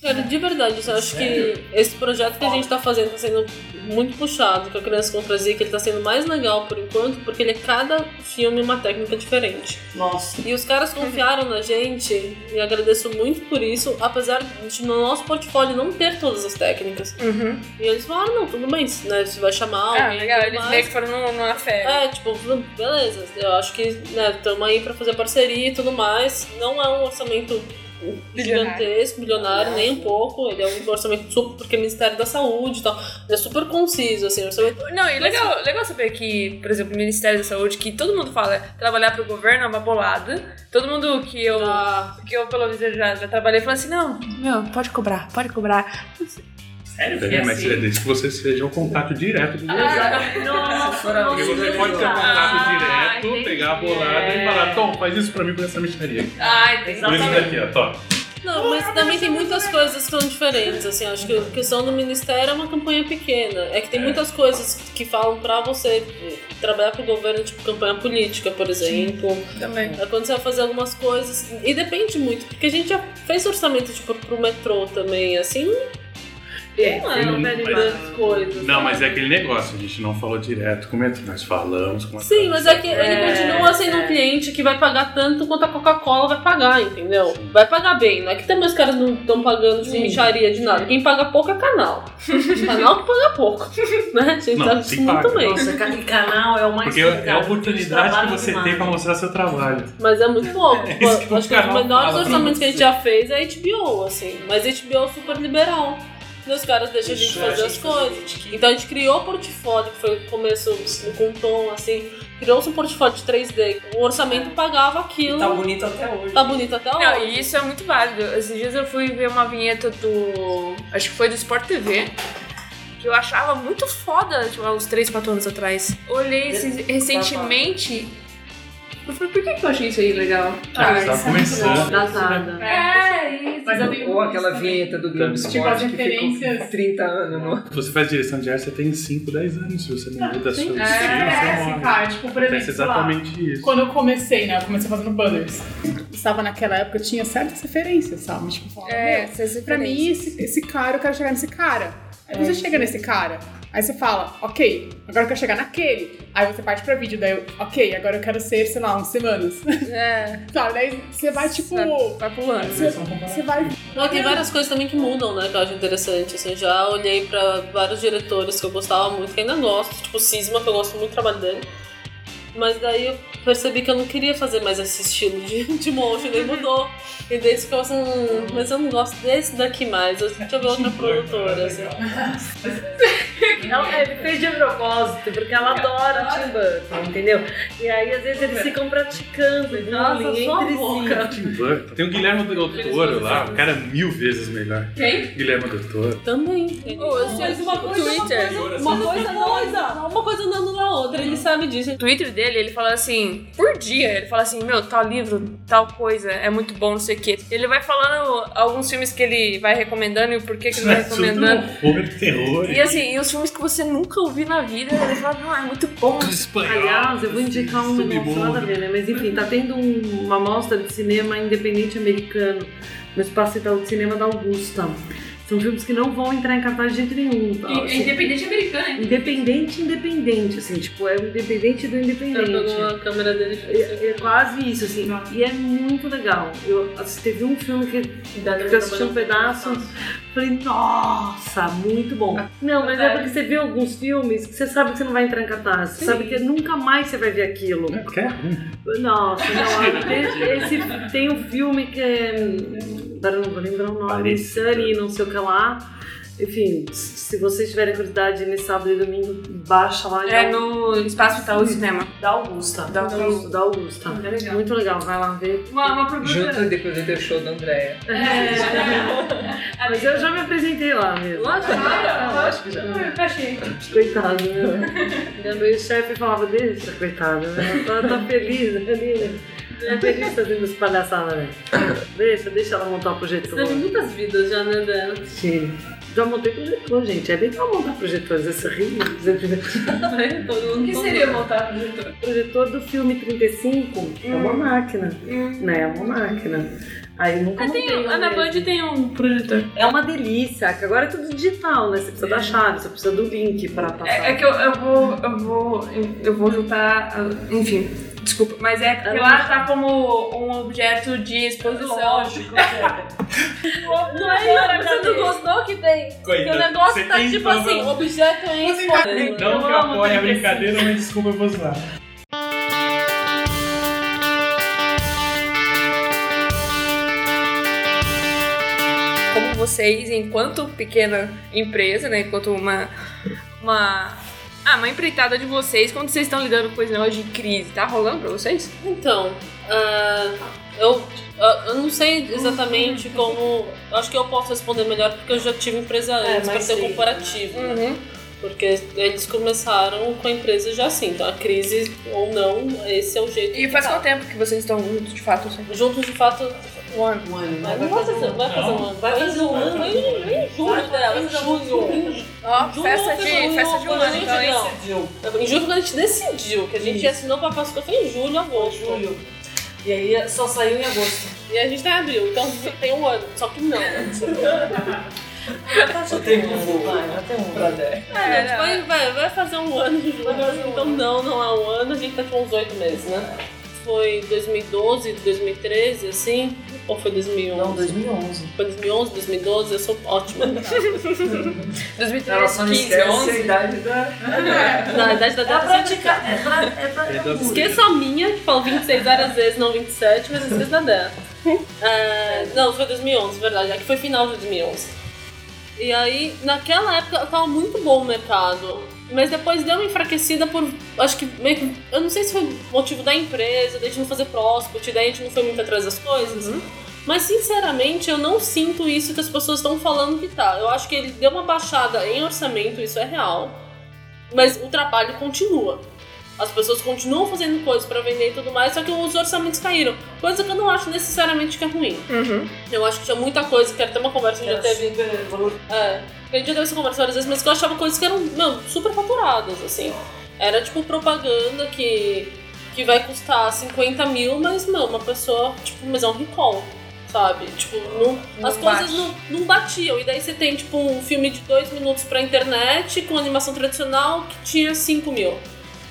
Cara, de verdade, eu acho que esse projeto que a gente tá fazendo tá sendo muito puxado, que a Criança Contra Zika, ele tá sendo mais legal por enquanto, porque ele é cada filme uma técnica diferente. Nossa. E os caras confiaram na gente, e agradeço muito por isso, apesar de no nosso portfólio não ter todas as técnicas. Uhum. E eles falaram, não, tudo bem, né, você vai chamar Ah, alguém. legal, tudo eles mais. meio que foram num- numa fé. É, tipo, beleza, eu acho que, né, estamos aí pra fazer parceria e tudo mais. Não é um orçamento gigantesco, bilionário, nem um pouco. Ele é um orçamento super, porque é Ministério da Saúde e tal. Ele é super conciso, assim, orçamento. Não, e legal, legal saber que, por exemplo, o Ministério da Saúde, que todo mundo fala, trabalhar pro governo é uma bolada. Todo mundo que eu, Ah, que eu pelo menos, já, já trabalhei, fala assim, não, meu, pode cobrar, pode cobrar. Sério, É mas assim. é desde que você seja o contato direto do governo. Nossa, Porque você pode ter um contato Ah, direto, entendi. pegar a bolada e É. falar, Tom, faz isso pra mim com essa mixaria. Ai, Por isso daqui, ó, Tom. Não, mas também tem muitas coisas que são diferentes, assim, acho que a questão do ministério é uma campanha pequena. É que tem muitas coisas que falam pra você trabalhar pro governo, tipo campanha política, por exemplo. Também. É quando você vai fazer algumas coisas. E depende muito, porque a gente já fez orçamento, tipo, pro metrô também, assim. É, Não, você não mas- pede mas- grandes coisas. Não, mas é aquele negócio, a gente não falou direto com o metrô, nós falamos com a Sim, mas é que ele É, continua sendo um é. cliente que vai pagar tanto quanto a Coca-Cola vai pagar, entendeu? Vai pagar bem, não é que também os caras não estão pagando de micharia de nada. Quem paga pouco é canal. canal que paga pouco. Né? A gente Não, sabe sim isso muito bem. Nossa, ca- canal é o mais Porque é a oportunidade que você demais. tem pra mostrar seu trabalho. Mas é muito pouco. É isso que o Acho que os canal menores fala. orçamentos que a gente já fez é HBO, assim. Mas HBO é super liberal. E os caras deixam a gente a fazer gente as fazer coisas. gente que- Então a gente criou o portfólio, que foi o começo com um tom assim. Criou-se um portfólio de 3D. O orçamento pagava aquilo. Tá bonito até hoje. Tá bonito até hoje. Não, e isso é muito válido. Esses dias eu fui ver uma vinheta do. Acho que foi do Sport TV. Que eu achava muito foda, tipo, há uns 3, 4 anos atrás. Olhei esses- recentemente. Eu falei, por que, que eu achei isso aí legal? Ah, isso tá é muito começando. Datada. É, isso. Mas eu tenho Ou aquela vinheta do Globo Tipo, as que ficou referências. 30 anos no... Você faz direção de arte, você tem 5, 10 anos. Se você não muda a sua É, estilo, é, você morre. cara, tipo, por exemplo, exatamente isso. Quando eu comecei, né? Eu comecei fazendo banners. Estava naquela época, tinha certas referências, sabe? Tipo, falava, É, meu, pra mim, esse, esse cara, eu quero chegar nesse cara. Aí você chega nesse cara, aí você fala, ok, agora eu quero chegar naquele. Aí você parte pra vídeo, daí eu, ok, agora eu quero ser, sei lá, uns semanas. É, Sabe? Daí você vai, tipo. vai pulando. Você, você vai. Não, tem várias coisas também que mudam, né? Que eu acho interessante. Assim, eu já olhei pra vários diretores que eu gostava muito, que ainda gosto, tipo Cisma, que eu gosto muito do trabalho dele. Mas daí eu percebi que eu não queria fazer mais esse estilo de, de motion, daí mudou. E daí ficou assim, "Hum, mas eu não gosto desse daqui mais. Eu, deixa eu ver outra produtora, assim. Não, ele fez de propósito, porque ela adora Tim Burton, entendeu? E aí, às vezes, eles ficam praticando Nossa, bullying sua entre boca. si. Tim Burton. Tem o Guilherme Del Toro lá, o cara é mil vezes melhor. Quem? Guilherme Del Toro. Também. Ô, eu sei, uma coisa, Twitter. Uma coisa não, uma coisa não anula a outra, ele sabe disso. Twitter dele, ele fala assim, por dia, ele fala assim, meu, tal livro, tal coisa, é muito bom, não sei o quê. Ele vai falando alguns filmes que ele vai recomendando e o porquê que ele vai recomendando. Tudo horror, terror. E assim, e os filmes que você nunca ouviu na vida, ele fala, não, é muito bom. Aliás, eu vou indicar um negócio nada a ver, né? Mas enfim, tá tendo um- uma mostra de cinema independente americano no Espaço Itaú de Cinema da Augusta. São filmes que não vão entrar em cartaz de jeito nenhum. tá? Assim, independente americano, hein? independente, independente, assim, tipo, é o independente do Tá independente. pegando a câmera dele e fez É, é quase isso, assim, e é muito legal. Eu assisti, teve um filme que que eu assisti um pedaço, falei, nossa, muito bom. Não, mas é porque você vê alguns filmes que você sabe que você não vai entrar em cartaz, você sabe que nunca mais você vai ver aquilo. É, porque é ruim. Nossa, não, esse, tem um filme que é. Agora eu não vou lembrar o nome. Sunny, não sei o que lá. Enfim, se vocês tiverem curiosidade nesse sábado e domingo, baixa lá e É no Espaço Itaú Cinema. da Augusta. Da Augusta. da Augusta. É legal. Muito legal, vai lá ver. Uma, uma pergunta... Junto depois do teu show da Andréia. Mas eu já me apresentei lá mesmo. Lógico, lógico que já. Eu achei. Coitado, né? Minha meu chefe falava, deixa, coitado, né? Ela tá, tá feliz ali, né? Tá feliz fazendo as palhaçadas, né? Deixa, deixa ela montar o projetor. Teve muitas vidas já, né, dela? Sim. Já montei projetor, gente. É legal montar projetores, esse rio. Todo O que seria montar projetor? projetor do filme 35 é uma máquina, né? É uma máquina. Aí nunca Ah, montei tem, um na. Band tem um projetor. É uma delícia, que agora é tudo digital, né? Você precisa da chave, você precisa do link pra passar. É, é que eu, eu vou. Eu vou. Eu vou juntar. ah, Enfim, desculpa. Mas é que lá tá como um objeto de exposição. Lógico, Não é isso, você não gostou que tem? Porque o negócio tá tipo assim, objeto em exposição. Não que eu apoie a brincadeira, mas desculpa, eu vou zoar. Como vocês, enquanto pequena empresa, né? Enquanto uma. Uma. Ah, uma empreitada de vocês, quando vocês estão lidando com esse negócio de crise, tá rolando pra vocês? Então, ah, eu, ah, eu não sei exatamente como. Acho que eu posso responder melhor porque eu já tive empresa É, antes, pra mas ser sim. comparativo. Uhum. Porque eles começaram com a empresa já assim, então a crise ou não, esse é o jeito E faz tá. quanto tempo que vocês estão juntos, de fato? Assim? Juntos de fato. Um ano. Um ano, Mas né? não vai fazer, vai fazer um ano. Vai fazer um ano. Em junho. Ó, Junho festa de, junho, festa de um ano, a gente então, hein? não. Em julho quando a gente decidiu, que a gente assinou pra Páscoa foi em julho, agosto. Julho. E aí só saiu em agosto. E a gente tá em abril, então tem um ano. Só que não. Só tem um voo. Vai, até um. Pra der. É, vai, vai, vai fazer um ano de julho. Então não, não é um ano, a gente tá com uns oito meses, né? Foi 2012, 2013, assim? Ou foi 2011? Não, 2011. Foi 2011, 2012, eu sou ótima. 2013, Ela só não 15, esquece a 11. idade da. Na idade da É praticar. É pra. É pra. É Esqueça a minha, que falo 26 várias vezes, não 27, mas esqueça da dela. É, não, foi 2011, verdade. É que foi final de 2011. E aí, naquela época, tava muito bom o mercado. Mas depois deu uma enfraquecida por. Acho que meio que. Eu não sei se foi motivo da empresa, da gente não fazer prospect, daí a gente não foi muito atrás das coisas. Mas sinceramente, eu não sinto isso que as pessoas estão falando que tá. Eu acho que ele deu uma baixada em orçamento, isso é real. Mas o trabalho continua. As pessoas continuam fazendo coisas pra vender e tudo mais, só que os orçamentos caíram. Coisa que eu não acho necessariamente que é ruim. Uhum. Eu acho que tinha muita coisa, quero ter uma conversa que a gente já teve. É, a gente já teve essa conversa várias vezes, mas que eu achava coisas que eram, meu, super faturadas, assim. Era tipo propaganda que, que vai custar 50 mil, mas, meu, uma pessoa, tipo, mas é um recall, sabe? Tipo, não, Não as bate. coisas não, não batiam. E daí você tem, tipo, um filme de dois minutos pra internet com animação tradicional que tinha 5 mil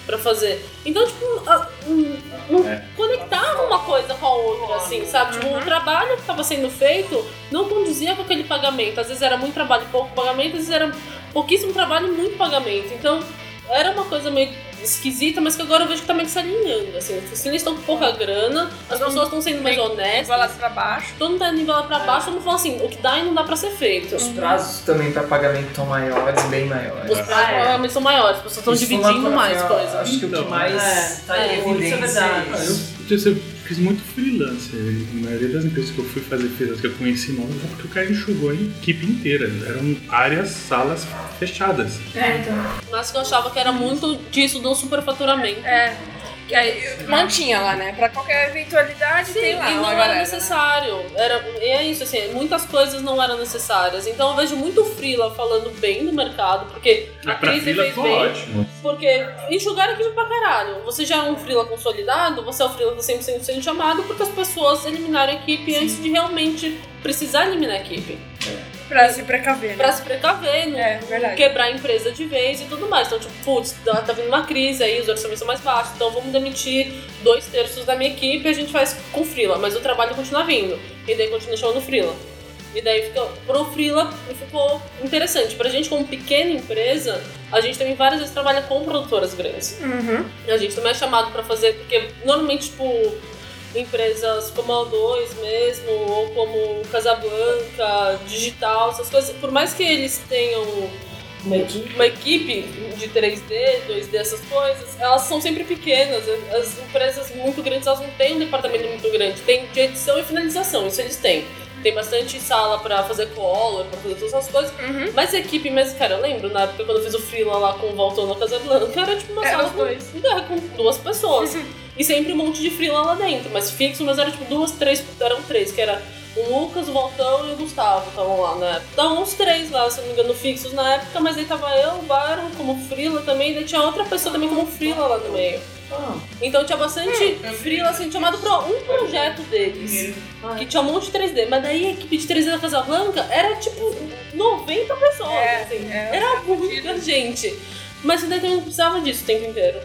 pra fazer. Então, tipo, a- um- não É. conectava uma coisa com a outra, assim, sabe? Tipo, o trabalho que estava sendo feito não condizia com aquele pagamento. Às vezes era muito trabalho e pouco pagamento, às vezes era pouquíssimo trabalho e muito pagamento. Então, era uma coisa meio esquisita, mas que agora eu vejo que tá meio que se alinhando, assim. Se eles estão com pouca grana, as pessoas estão sendo mais honestas. Nivelado pra baixo. Todo mundo tá nivelado pra baixo, todo mundo fala assim, o que dá e não dá pra ser feito. Os prazos também pra pagamento estão maiores, bem maiores. Os prazos provavelmente são maiores, as pessoas estão dividindo mais coisas. Acho que o que Então, mais é, tá é, é evidência é Ah, isso. eu, fiz muito freelance. A maioria das empresas que eu fui fazer freelance que eu conheci novas é porque o cara enxugou a equipe inteira. Eram áreas, salas fechadas. É, então. Mas que eu achava que era muito disso do superfaturamento. É. Que aí mantinha lá, né? Pra qualquer eventualidade Sim, tem lá. e não era galera, né? necessário. Era, e é isso, assim, muitas coisas não eram necessárias. Então eu vejo muito freela falando bem do mercado, porque a pra crise fila fez bem. ótimo. Porque enxugaram a equipe pra caralho. Você já é um freela consolidado, você é o freela que tá sempre sendo, sendo chamado porque as pessoas eliminaram a equipe antes de realmente precisar eliminar a equipe. Pra se precaver, né? Pra se precaver, não É, verdade. quebrar a empresa de vez e tudo mais. Então, tipo, putz, tá, tá vindo uma crise aí, os orçamentos são mais baixos, então vamos demitir dois terços da minha equipe e a gente faz com freela, mas o trabalho continua vindo. E daí continua chamando freela. E daí fica, pro freela ficou interessante. Pra gente, como pequena empresa, a gente também várias vezes trabalha com produtoras grandes. Uhum. A gente também é chamado pra fazer, porque normalmente, tipo, empresas como a O2 mesmo, ou como Casablanca, Digital, essas coisas, por mais que eles tenham Uma equipe. uma equipe de 3D, 2D, essas coisas, elas são sempre pequenas. As empresas muito grandes, elas não têm um departamento muito grande. Tem de edição e finalização, isso eles têm. Tem bastante sala pra fazer color, pra fazer todas essas coisas. Uhum. Mas a equipe mesmo, cara, eu lembro na época quando eu fiz o freela lá com o Voltando na Casablanca, era tipo uma Era sala com, dois. é, com duas pessoas. e sempre um monte de freela lá dentro, mas fixo, mas era tipo duas, três, eram três, que era o Lucas, o Voltão e o Gustavo estavam lá na época. Estavam uns três lá, se não me engano, fixos na época, mas aí tava eu, o Baron como freela também, e daí tinha outra pessoa também como freela lá no meio. Ah, Então tinha bastante freela assim, chamado pra um projeto deles. Que tinha um monte de 3D. Mas daí a equipe de 3D da Casablanca era tipo 90 pessoas. É, assim. é, era muita gente. Mas também não precisava disso o tempo inteiro.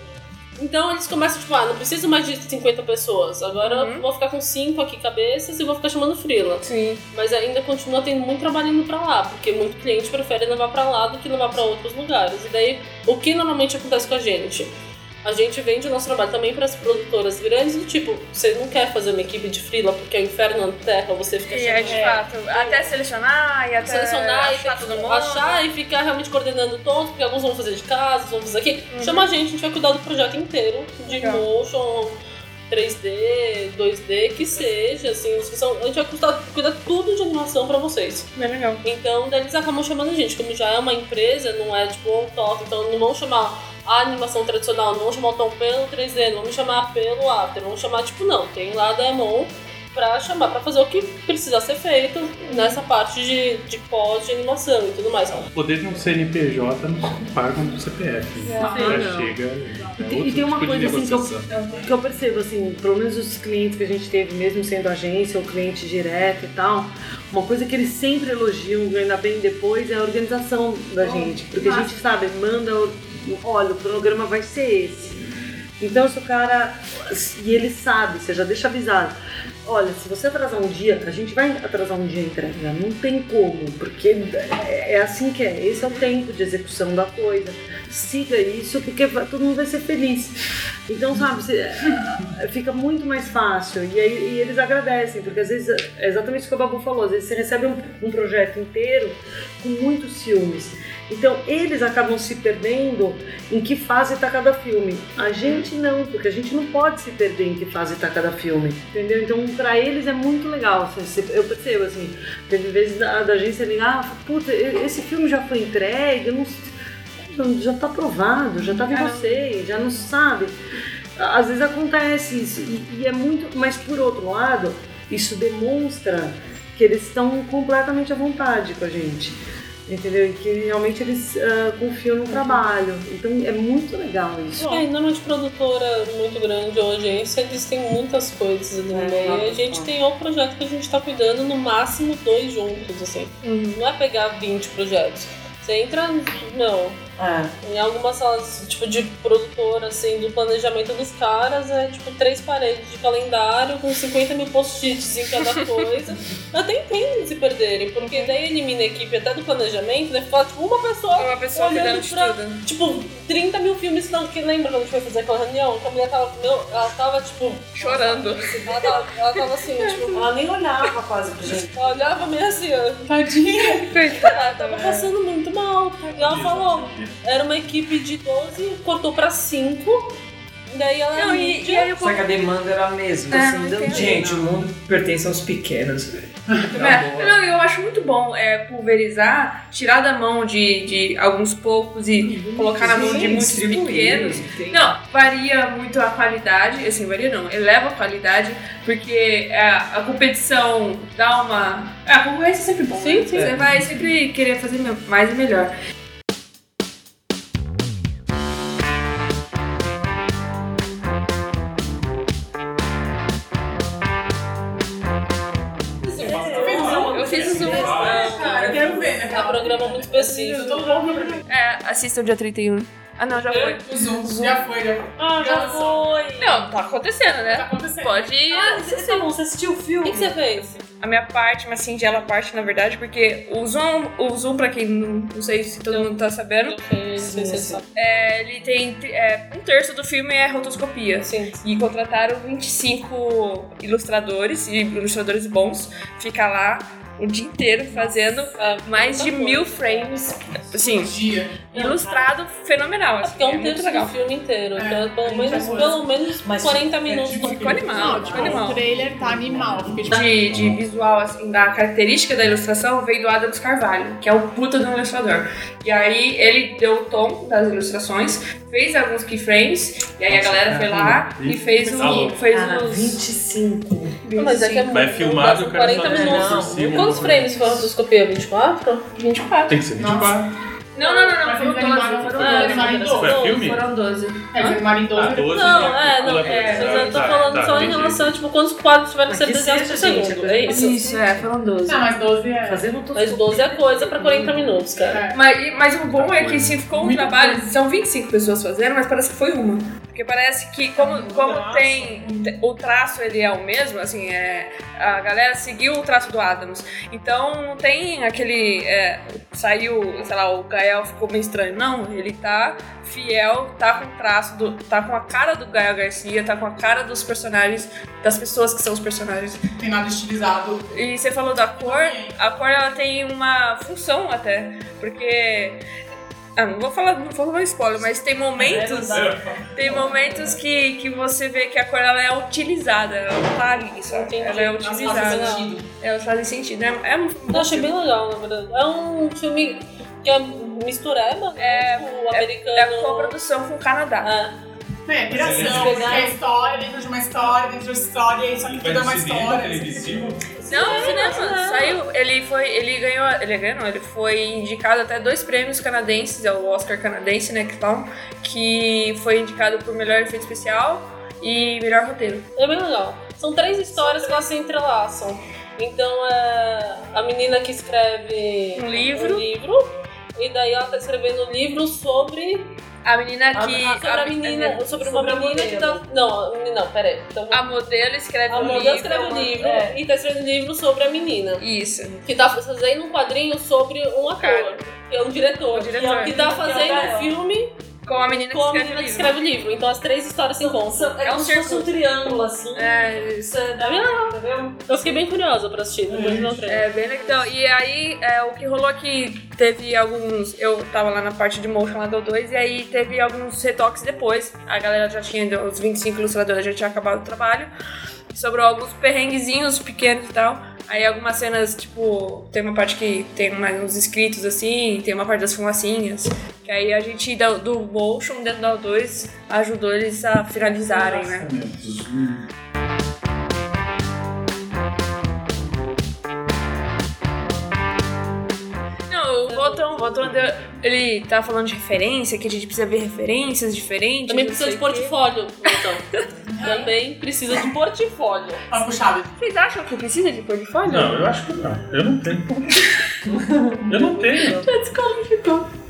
Então eles começam, tipo, ah, não preciso mais de 50 pessoas. Agora eu vou ficar com 5 aqui cabeças e vou ficar chamando freela. Sim. Mas ainda continua tendo muito trabalho indo pra lá, porque muito cliente prefere levar pra lá do que levar pra outros lugares. E daí, o que normalmente acontece com a gente? A gente vende o nosso trabalho também para as produtoras grandes, do tipo, você não quer fazer uma equipe de freela porque é o inferno na terra, você fica E é de chamando- fato, até selecionar e até selecionar e achar ter todo mundo. achar e ficar realmente coordenando todos, porque alguns vão fazer de casa, outros vão fazer aqui. Chama a gente, a gente vai cuidar do projeto inteiro, de Legal. motion, 3D, 2D, que seja, assim, são, a gente vai cuidar, cuidar tudo de animação pra vocês. Bem legal. Então, daí eles acabam chamando a gente, como já é uma empresa, não é tipo um toque, então não vão chamar a animação tradicional, não chamar o tom pelo 3D, não vão chamar pelo after, vão chamar tipo, não, tem lá a Demon pra chamar, pra fazer o que precisa ser feito nessa parte de, de pós de animação e tudo mais. O poder de um CNPJ não se paga um CPF. Ah, Já não. chega. E é tem, e tem uma tipo coisa assim que eu, que eu percebo, assim, pelo menos os clientes que a gente teve, mesmo sendo agência ou cliente direto e tal, uma coisa que eles sempre elogiam, ainda bem depois, é a organização da gente. Porque a gente sabe, manda, olha, o cronograma vai ser esse. Então se o cara. E ele sabe, você já deixa avisado. Olha, se você atrasar um dia, a gente vai atrasar um dia a entrega. Não tem como, porque é é assim que é. Esse é o tempo de execução da coisa. Siga isso, porque todo mundo vai ser feliz. Então, sabe, você- é, fica muito mais fácil. E, aí, e eles agradecem, porque às vezes é exatamente isso que o Babu falou. Às vezes você recebe um, um projeto inteiro com muitos filmes. Então, eles acabam se perdendo em que fase está cada filme. A gente não, porque a gente não pode se perder em que fase está cada filme, entendeu? Então, para eles é muito legal. assim, Eu percebo, assim, teve vezes da, da agência ligar, ah, puta, esse filme já foi entregue, eu não não- já tá aprovado, já tá com você, já não sabe. Às vezes acontece isso, e, e é muito, mas por outro lado, isso demonstra que eles estão completamente à vontade com a gente. Entendeu? E que realmente eles ah, confiam no trabalho. Então é muito legal isso. É, normalmente produtora muito grande ou agência, eles têm muitas coisas ali no É, meio. E a gente tem o projeto que a gente tá cuidando, no máximo dois juntos, assim. Não é pegar 20 projetos. Você entra, não, É. em algumas salas, tipo, de produtora, assim, do planejamento dos caras, é tipo três paredes de calendário com 50 mil post-its em cada coisa. Até entendem se perderem, porque daí elimina a equipe até do planejamento, né? Fala, tipo, uma pessoa Uma pessoa olhando pra, tudo. tipo, 30 mil filmes, não, que lembra quando a gente foi fazer aquela reunião? Que a mulher tava, meu, ela tava, tipo, Chorando. ela tava, ela tava assim, tipo, Ela nem olhava quase pra gente. ela olhava meio assim, ó. Tadinha. Ela tava passando muito mal. E ela falou, era uma equipe de 12, cortou pra 5. Daí ela Não, e, e aí eu Só que a demanda era a mesma, É, assim. não entendo. gente, o mundo pertence aos pequenos, velho. É, não, eu acho muito bom é, pulverizar, tirar da mão de, de alguns poucos e colocar na mão de muitos pequenos. tem- Não, varia muito a qualidade, assim, varia não, eleva a qualidade, porque a, a competição dá uma. A concorrência é sempre bom. Sim, né? sim. Você vai sempre querer fazer mais e melhor. Programa muito específico. Eu tô ver. É, assistam dia 31. Ah, não, já foi. O Zoom já foi, já foi. Ah, já foi. Não, tá acontecendo, Tá né? acontecendo. Pode ir. Você, não, você assistiu o O filme? que, que você fez? a minha parte, uma singela parte, na verdade, porque o Zoom, o Zoom pra quem não, não sei se todo mundo tá sabendo, não sei se sabe. é, ele tem é, um terço do filme é rotoscopia. Sim. E contrataram 25 ilustradores, e ilustradores bons, ficar lá o dia inteiro fazendo É, mais de mil frames, assim, Dia. ilustrado fenomenal. É Assim, é é um muito terço do filme inteiro. É, Então, pelo menos, coisa. pelo menos Mas- 40 minutos tipo, Ficou animal, Não, ficou tipo, animal. o trailer tá animal. Tipo, de, de visual, assim, da característica da ilustração veio do Adams Carvalho, que é o puta do ilustrador. E aí ele deu o tom das ilustrações, fez alguns keyframes, e aí a galera foi lá e fez, o, fez Cara, os... 25. Não, Mas é que é muito. Vai filmado, dá o cara 40 só vai minutos. por cima, Quantos né? frames foi a rotoscopia? 24? 24. Tem que ser 24. Não, não, não, não, Mas foram eles 12, animaram- foram 12. animaram em Foram Foi 12. filme? Foram 12. É, eles animaram em 12. Ah, 12 Não, é, não, é, mas eu tô tá, falando tá, só em entendi. relação a, tipo, quantos quadros tiveram que ser desenhados por segundo. é É isso. Isso, é, foram 12. Não, mas 12 é. Fazendo tudo. Mas 12 é coisa pra 40 minutos, cara. É. Mas, mas o bom é que se ficou um trabalho, são 25 pessoas fazendo, mas parece que foi uma. Porque parece que como, como tem o traço ele é o mesmo, assim, é, a galera seguiu o traço do Adams. Então não tem aquele. é, saiu, sei lá, o Gael ficou meio estranho. Não, ele tá fiel, tá com o traço, do, tá com a cara do Gael Garcia, tá com a cara dos personagens, das pessoas que são os personagens. Não tem nada estilizado. E você falou da cor, a cor ela tem uma função até, porque Ah, não vou falar, não vou falar spoiler, mas tem momentos. Tem momentos que, que você vê que a cor ela é utilizada, ela não tá ali? Entendi. Ela é Elas fazem utilizada. sentido. Elas fazem sentido. É, é um Eu achei bem legal, na verdade. É um filme que é mistureba, É, né? O americano. é a coprodução com o Canadá. É. É, viração, porque é história dentro de uma história, dentro de uma história, só que tudo é uma história. televisivo. Não, no cinema. Saiu. Ele foi. Ele ganhou. Ele ganhou, não, ele foi indicado até dois prêmios canadenses, é o Oscar canadense, né? Que falam. Que foi indicado por melhor efeito especial e melhor roteiro. É bem legal. São três histórias que elas se entrelaçam. Então é a menina que escreve Um livro. um livro e daí ela tá escrevendo um livro sobre A menina a, que. sobre a menina, sobre uma sobre a menina que tá. Não, a não, peraí. Então, A modelo escreve a um modelo livro. escreve um livro é. e tá escrevendo um livro sobre a menina. Isso. Que tá fazendo um quadrinho sobre um ator, Cara. que é um diretor. O diretor. Que tá Que é o fazendo um filme Com a menina que com a escreve menina o que livro. escreve o livro. Então as três histórias se encontram. É, É um como se fosse círculo. um triângulo, assim. É, isso. É É legal. entendeu? Eu fiquei bem curiosa pra assistir, depois trailer. É bem legal. E aí, é, o que rolou aqui, teve alguns. Eu tava lá na parte de motion do 2, e aí teve alguns retoques depois. A galera já tinha, os 25 ilustradores já tinha acabado o trabalho. Sobrou alguns perrenguezinhos pequenos e tal. Aí algumas cenas, tipo, tem uma parte que tem mais uns escritos assim, tem uma parte das fumacinhas. Que aí a gente do, do motion dentro da O2 ajudou eles a finalizarem, né? Não, o Botão deu- ele tá falando de referência, que a gente precisa ver referências diferentes. Também precisa de portfólio, então. Também precisa de portfólio. Tá puxado. Vocês acham que precisa de portfólio? Não, eu acho que não. Eu não tenho. Eu não tenho.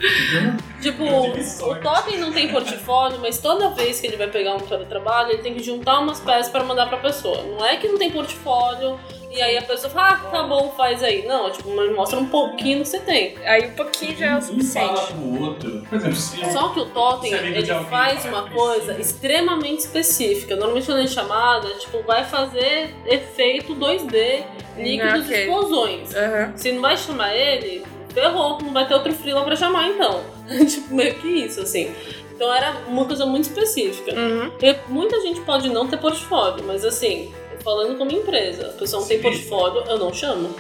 Tipo, o Totem não tem portfólio, mas toda vez que ele vai pegar um trabalho, ele tem que juntar umas peças pra mandar pra pessoa. Não é que não tem portfólio e aí a pessoa fala, ah, tá bom, faz aí. Não, é tipo, mas mostra um pouquinho que você tem. Aí um pouquinho já é o Um fala suficiente. pro outro. Por exemplo, se Só que o Totem, é ele faz que uma coisa extremamente específica. Normalmente quando é chamada, tipo, vai fazer efeito 2D, líquidos Ok. explosões. Aham. Se não vai chamar ele, ferrou, não vai ter outro freela pra chamar então. tipo, meio que isso, assim. Então era uma coisa muito específica. Uhum. Porque muita gente pode não ter portfólio, mas assim, falando como empresa, a pessoa não tem Sim. portfólio, eu não chamo.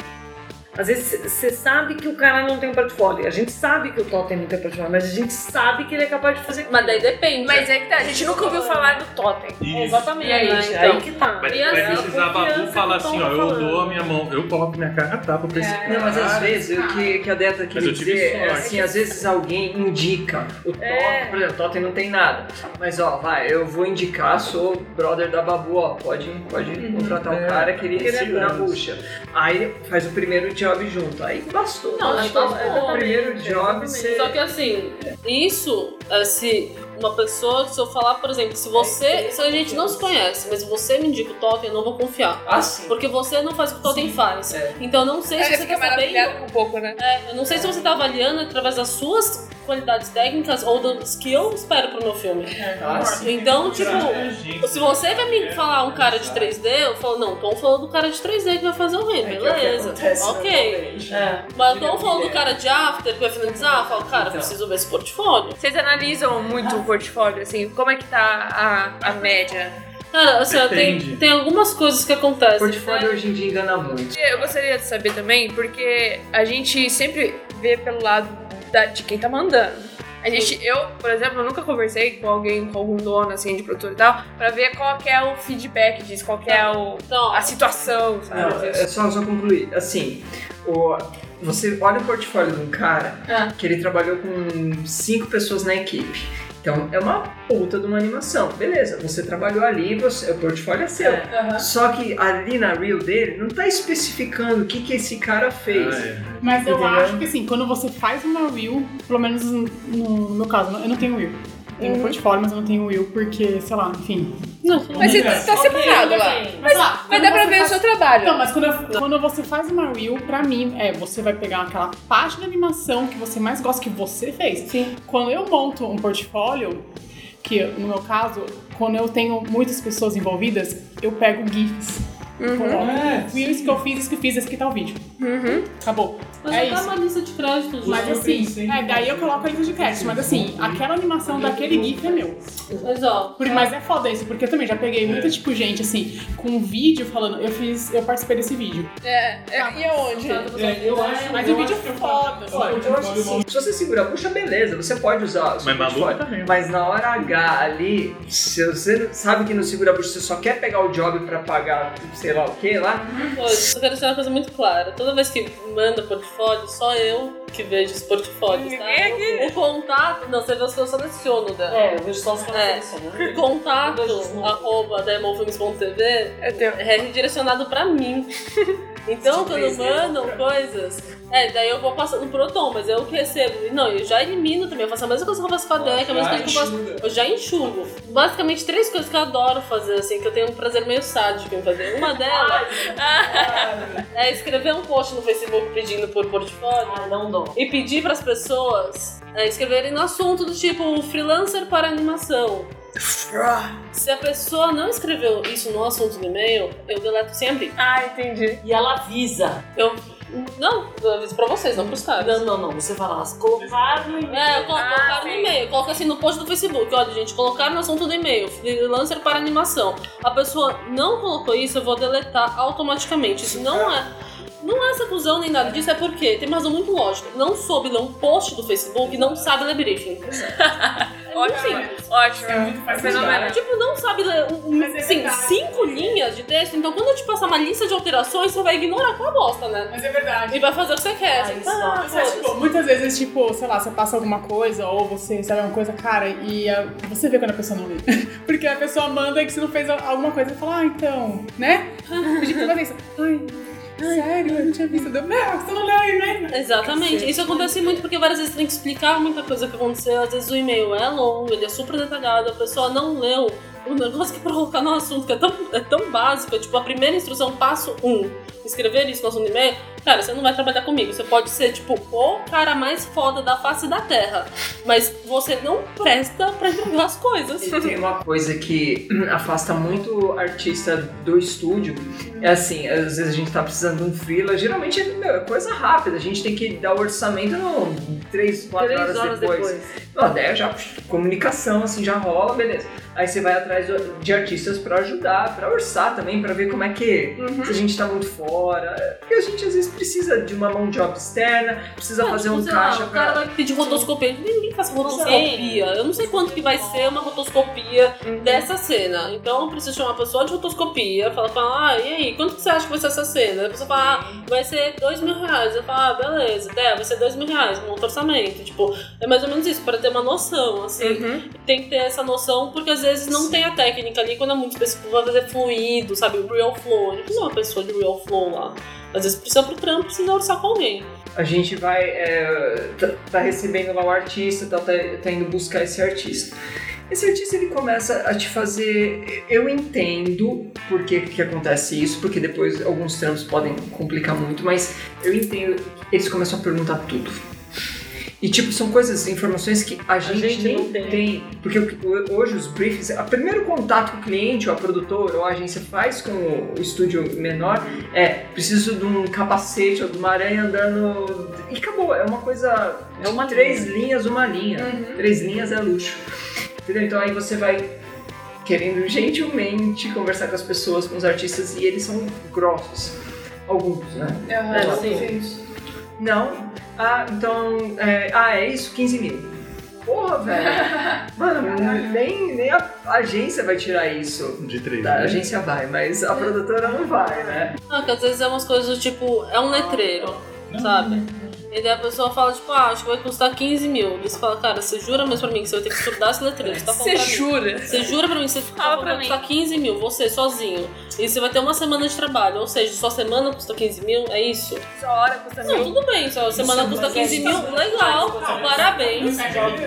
Às vezes você sabe que o cara não tem portfólio. A gente sabe que o Totem não tem portfólio, mas a gente sabe que ele é capaz de fazer Mas daí depende. Mas é que tá, a gente nunca ouviu falar do Totem. Isso. Exatamente. E aí, né, aí então. que tá. Vai, E vai assim, precisar a confiança Babu falar o assim, ó, tá eu dou a minha mão, eu coloco minha cara tapa pra esse cara. Não, mas às vezes o que, que a Deta Mas queria tive dizer é assim, às vezes alguém indica o Totem, É. por exemplo, o Totem não tem nada. Mas ó, vai, eu vou indicar, sou brother da Babu, ó, pode, pode contratar um É. cara que ele é segura a bucha. Aí faz o primeiro job junto, aí bastou. Não, Acho bastou. o primeiro job você... Só que assim, isso, é, se uma pessoa, se eu falar, por exemplo, se você. Se a gente não se conhece, mas você me indica o Totem, eu não vou confiar. Ah, sim. Porque você não faz o que o Totem faz. É. Então eu não sei se você fica tá sabendo. um pouco, né? É, eu não sei se você tá avaliando através das suas qualidades técnicas ou das que eu espero pro meu filme. Ah, sim. Então, tipo, se você vai me falar um cara de 3D, eu falo, não, Tom falou do cara de 3D que vai fazer o rei, É é beleza. acontece ok. normalmente. É. Mas Tom falou do cara de after que vai finalizar, eu falo, cara, Então. preciso ver esse portfólio. Vocês analisam muito o portfólio, assim, como é que tá a, a média? Cara, assim, ó, tem, Depende. tem algumas coisas que acontecem. Portfólio né? hoje em dia engana muito. Eu gostaria de saber também, porque a gente sempre vê pelo lado da- de quem tá mandando. A gente, eu, por exemplo, eu nunca conversei com alguém, com algum dono, assim, de produtor e tal, pra ver qual que é o feedback disso, qual que é o, Então, a situação, sabe? Não, é só, só concluir. Assim, o, você olha o portfólio de um cara Ah. que ele trabalhou com cinco pessoas na equipe. Então é uma puta de uma animação. Beleza, você trabalhou ali, você, o portfólio é seu. Só que ali na reel dele não tá especificando o que, que esse cara fez. Ah, é. Mas eu Entendeu? acho que assim, quando você faz uma reel, pelo menos no, no meu caso, eu não tenho reel. Tenho Uhum. portfólio, mas eu não tenho reel porque, sei lá, enfim. não, Mas você tá separado lá. Mas, Mas quando dá pra ver o faz- seu trabalho. Então, mas quando, eu- quando você faz uma reel, pra mim, é, você vai pegar aquela parte da animação que você mais gosta, que você fez. Sim. Quando eu monto um portfólio, que no meu caso, quando eu tenho muitas pessoas envolvidas, eu pego GIFs. Coloca. Fui isso que eu fiz, isso que eu fiz, esse que tá o vídeo. Uhum. Acabou. Mas é tá isso. uma lista de créditos. Mas já. assim, é, daí eu coloco a lista de créditos. Mas assim, aquela animação daquele GIF é meu. Mas ó, Por- mas é foda isso, porque eu também já peguei muita, tipo, gente, assim, com um vídeo falando, eu fiz, eu participei desse vídeo. É, é, e aonde? É, eu acho, Mas eu o vídeo é que foda, eu acho. Se você segura a bucha, beleza, você pode usar. seu Mas maluco também. Mas na hora H ali, se você sabe que no segura a bucha você só quer pegar o job pra pagar sei lá o que lá, Pô, eu quero deixar uma coisa muito clara. Toda vez que manda portfólio, só eu que vejo os portfólios, tá? Ninguém O contato. Não, você vê os que eu seleciono dela. É, eu vejo só os que É. eu seleciono. O contato, arroba demofilmes.tv, É é redirecionado pra mim. Então, quando mandam coisas, é, daí eu vou passando pro Tom, mas eu que recebo. Não, eu já elimino também. Eu faço a mesma coisa que eu faço com a Deca, a mesma coisa que eu faço. Eu já enxugo. Basicamente, três coisas que eu adoro fazer, assim, que eu tenho um prazer meio sádico em fazer. Uma delas é escrever um post no Facebook pedindo por portfólio Ah, não dou. e pedir pras pessoas é, escreverem no assunto do tipo freelancer para animação. Se a pessoa não escreveu isso no assunto do e-mail, eu deleto sem abrir. Ah, entendi. E ela avisa. Eu. Não, eu aviso pra vocês, não pros caras. Não, não, não. Você fala, colocar no e-mail. É, eu colo- Ah, colocar no e-mail, coloca assim no post do Facebook, olha gente, colocar no assunto do e-mail, freelancer para animação. A pessoa não colocou isso, eu vou deletar automaticamente. Isso não é. Não é essa cuzão nem nada disso, é porque tem uma razão muito lógica. Não soube ler um post do Facebook e não sabe ler briefing. É muito Ótimo, ótimo. É muito fácil Fenomenal. Tipo, não sabe ler um, um, é assim, cinco linhas de texto, então quando eu te passar uma lista de alterações, você vai ignorar aquela bosta, né? Mas é verdade. E vai fazer o que você quer. Ah, assim, isso ah, é, tipo, muitas vezes, tipo, sei lá, você passa alguma coisa ou você recebe alguma coisa, cara, e a- você vê quando a pessoa não lê. Porque a pessoa manda que você não fez alguma coisa e fala, ah, então, né? Pedi pra fazer isso. Ai, sério, eu não tinha visto. Deu, não, você não leu aí, né? Exatamente. Isso acontece muito porque várias vezes tem que explicar muita coisa que aconteceu. Às vezes o e-mail é longo, ele é super detalhado, a pessoa não leu o negócio que pra colocar no assunto, que é tão, é tão básico, é tipo a primeira instrução, passo um. Escrever isso no assunto e-mail, cara, você não vai trabalhar comigo. Você pode ser, tipo, o cara mais foda da face da terra. Mas você não presta pra entregar as coisas. E tem uma coisa que afasta muito artista do estúdio. É assim, às vezes a gente tá precisando de um freela, geralmente é meu, é coisa rápida, a gente tem que dar o orçamento no 3, 4 Três horas, horas depois. depois. Não, daí já comunicação assim já rola, beleza. Aí você vai atrás de artistas pra ajudar, pra orçar também, pra ver como é que se a gente tá muito fora. Porque a gente às vezes precisa de uma mão de obra externa, precisa fazer um caixa O cara pra. vai pedir rotoscopia. Ninguém faz rotoscopia. Eu não sei quanto que vai ser uma rotoscopia dessa cena. Então eu preciso chamar uma pessoa de rotoscopia, falar pra ela, ah, e aí, quanto que você acha que vai ser essa cena? A pessoa fala, ah, vai ser dois mil reais. Eu falo, ah, beleza, é, vai ser dois mil reais, um outro orçamento. Tipo, é mais ou menos isso, para ter uma noção, assim. Tem que ter essa noção, porque às vezes não tem a técnica ali, quando é muito específico, vai fazer fluido, sabe? O real flow. Gente precisa de uma pessoa de real flow lá. Às vezes precisa pro trampo, precisa orçar com alguém. A gente vai. é, tá, tá recebendo lá o artista, tá, tá, tá indo buscar esse artista. Esse artista ele começa a te fazer. Eu entendo por que, que acontece isso, porque depois alguns trampos podem complicar muito, mas eu entendo. Eles começam a perguntar tudo. E, tipo, são coisas, informações que a gente, gente nem não tem. tem. Porque hoje os briefings, o primeiro contato que o cliente, ou a produtora, ou a agência faz com o estúdio menor é preciso de um capacete ou de uma aranha andando. E acabou, é uma coisa. É uma três linhas, uma linha. Três linhas é luxo. Entendeu? Então aí você vai querendo gentilmente conversar com as pessoas, com os artistas, e eles são grossos. Alguns, né? Aham, sim. Não. Ah, então. É, ah, é isso? 15 mil. Porra, velho. Mano, nem, nem a agência vai tirar isso. De três. A né? agência vai, mas a produtora não vai, né? Ah, que às vezes é umas coisas do tipo, é um letreiro, sabe? E daí a pessoa fala, tipo, ah, acho que vai custar 15 mil. Você fala, cara, você jura mesmo pra mim que você vai ter que estudar esse letreiro? Você tá Você pra mim. jura? Você jura pra mim que você Fala pra vai mim. custar 15 mil, você sozinho. E você vai ter uma semana de trabalho, ou seja, sua semana custa 15 mil, é isso? Sua hora custa Não, mil. tudo bem, sua semana custa 15 mil, legal, parabéns,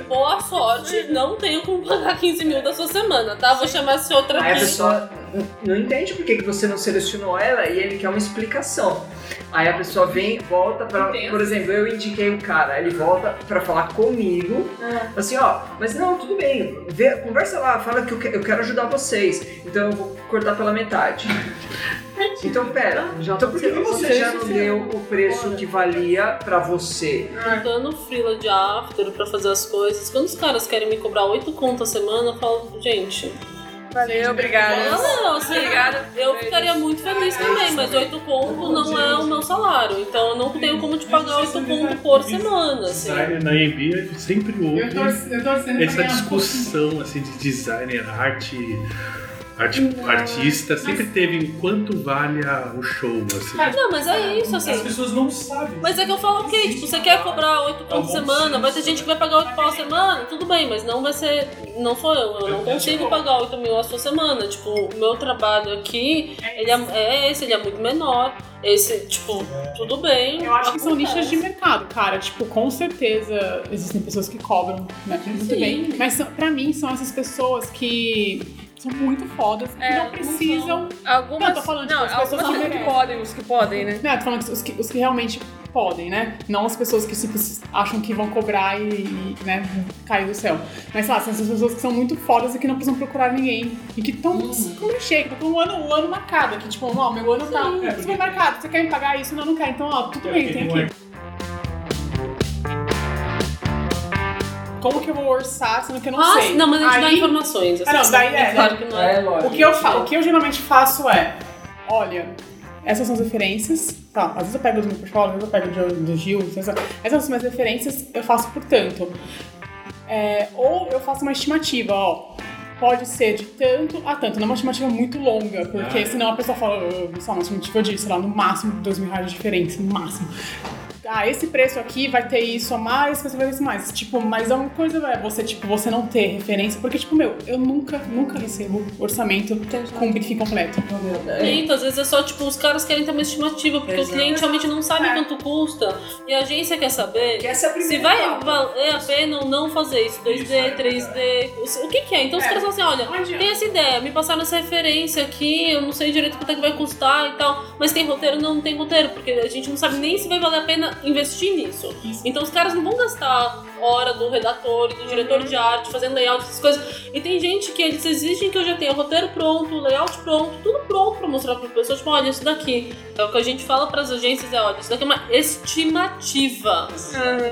boa sorte, não tenho como pagar 15 mil da sua semana, tá? Vou chamar essa outra Aí a pessoa não entende por que, que você não selecionou ela e ele quer uma explicação. Aí a pessoa vem, volta pra. Por exemplo, eu indiquei o cara, ele volta pra falar comigo, assim, ó, mas não, tudo bem, vê- conversa lá, fala que eu, que- eu quero ajudar vocês, então eu vou cortar pela metade. Então, pera, então por que você já não deu o preço que valia pra você? Dando frila de after pra fazer as coisas. Quando os caras querem me cobrar 8 contas a semana, eu falo, gente. Valeu, obrigada. Não, não, assim, Obrigada. eu ficaria muito feliz também, mas 8 conto não é o meu salário. Então eu não tenho como te pagar 8 conto por semana, assim. Designer na EMB sempre houve essa discussão assim, de designer, arte, arte artista, sempre teve em quanto vale a- o show. Assim. Não, mas é isso, As assim. pessoas não sabem. Mas é que eu falo, ok, tipo, você quer cobrar 8 por semana, vai ter gente que vai pagar 8 pau a semana, tudo bem, mas não vai ser. Não sou eu, eu não consigo pagar 8 mil a sua semana. Tipo, o meu trabalho aqui, ele é, é esse, ele é muito menor. Esse, tipo, tudo bem. Eu acho que são nichos de mercado, cara. Tipo, com certeza existem pessoas que cobram, né? Muito Sim. bem. Mas pra mim são essas pessoas que são muito fodas, que É, não precisam. Algumas. Não, tô falando, não, tipo, as pessoas algumas que que merecem. podem, os que podem, né? Né, tô falando os, que os que realmente podem, né? Não as pessoas que tipo, acham que vão cobrar e, e, né, cair do céu. Mas, sei lá, são essas pessoas que são muito fodas e que não precisam procurar ninguém. E que estão com clichê, que estão com um ano, um ano marcado. Que, tipo, ó, meu ano tá É, super marcado. Você quer me pagar isso? Não, não quero. Então, ó, tudo bem, tem aqui. Como que eu vou orçar, sendo que eu não Ah, sei? não, mas a gente dá Aí- informações. Assim, Ah, não, daí é, Claro que não é. É lógico. o que, eu fa- o que eu geralmente faço é, olha, essas são as referências, tá, às vezes eu pego do meu portfólio, às vezes eu pego do, do Gil, essas, essas são as minhas referências, eu faço portanto. É, ou eu faço uma estimativa, ó, pode ser de tanto a tanto, não é uma estimativa muito longa, porque senão a pessoa fala, "Ah, só uma estimativa de, sei lá, no máximo dois mil reais de diferença, no máximo. Ah, esse preço aqui vai ter isso a mais, preço vai ter isso a mais. Tipo, mas é uma coisa, é você, tipo, você não ter referência, porque, tipo, meu, eu nunca, nunca recebo orçamento com briefing completo. Cliente, às vezes é só, tipo, os caras querem ter uma estimativa, porque Exato. o cliente realmente não sabe É. quanto custa. E a agência quer saber Que essa é a se vai etapa. valer a pena ou não fazer isso. 2D, 3D, o que que é? Então os É. caras falam assim, olha, tem essa ideia, me passaram essa referência aqui, eu não sei direito quanto é que vai custar e tal, mas tem roteiro? Não, não tem roteiro, porque a gente não sabe nem se vai valer a pena investir nisso. Então os caras não vão gastar hora do redator e do diretor de arte fazendo layout, essas coisas. E tem gente que eles exigem que eu já tenha o roteiro pronto, o layout pronto, tudo pronto pra mostrar pra pessoa, tipo, olha, isso daqui. É o que a gente fala pras agências, é, olha, isso daqui é uma estimativa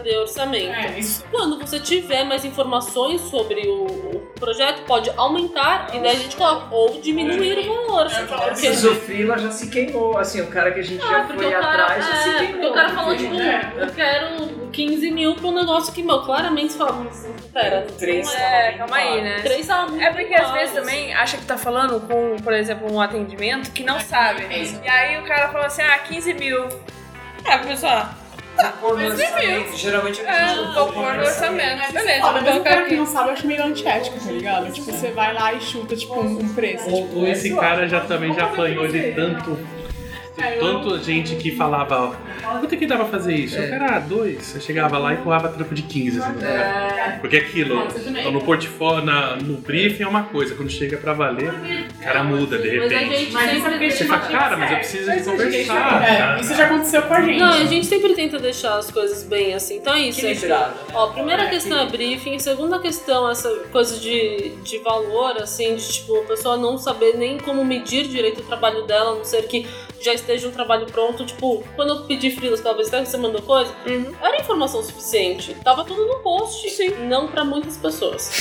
de orçamento. É, isso. Quando você tiver mais informações sobre o, o projeto, pode aumentar e daí a gente coloca, ou diminuir o valor. Porque, Esse Zofrila já se queimou, assim, o cara que a gente já ah, porque foi o cara, atrás já se é, queimou. porque o cara falou, tipo, É. eu quero 15 mil pra um negócio que, meu, claramente você fala, "Mas, pera, Três não É, é, calma aí, né? três tá É porque às vezes também acha que tá falando com, por exemplo, um atendimento que não sabe. E aí o cara fala assim, ah, 15 mil. É, pessoal, Pôr no orçamento, geralmente a é, não põe pôr no orçamento. Beleza, mas o cara que não sabe, eu acho meio antiético, tá ligado? Tipo, você vai lá e chuta, tipo, um, preço. Ou, ou esse cara já também já apanhou de tanto. É, Tanto gente que falava, ó, quanto é que dá pra fazer isso? Eu quero, ah, dois. Eu chegava lá e empurrava trampo de 15, assim. Porque aquilo, então, no portfólio, na, no briefing é uma coisa, quando chega pra valer, o cara muda de Mas a repente. gente Mas é sempre porque Você fala, cara, mas eu preciso de Isso conversar. é, cara. isso já aconteceu com a gente. Não, a gente sempre tenta deixar as coisas bem assim. Então é isso. é Equilibrado, né? Ó, primeira questão é briefing, segunda questão essa coisa de, de valor, assim, de tipo, a pessoa não saber nem como medir direito o trabalho dela, a não ser que já esteja um trabalho pronto. Tipo, quando eu pedi frilas, talvez até que você mandou coisa, Uhum. era informação suficiente. Tava tudo no post. Sim. Não pra muitas pessoas.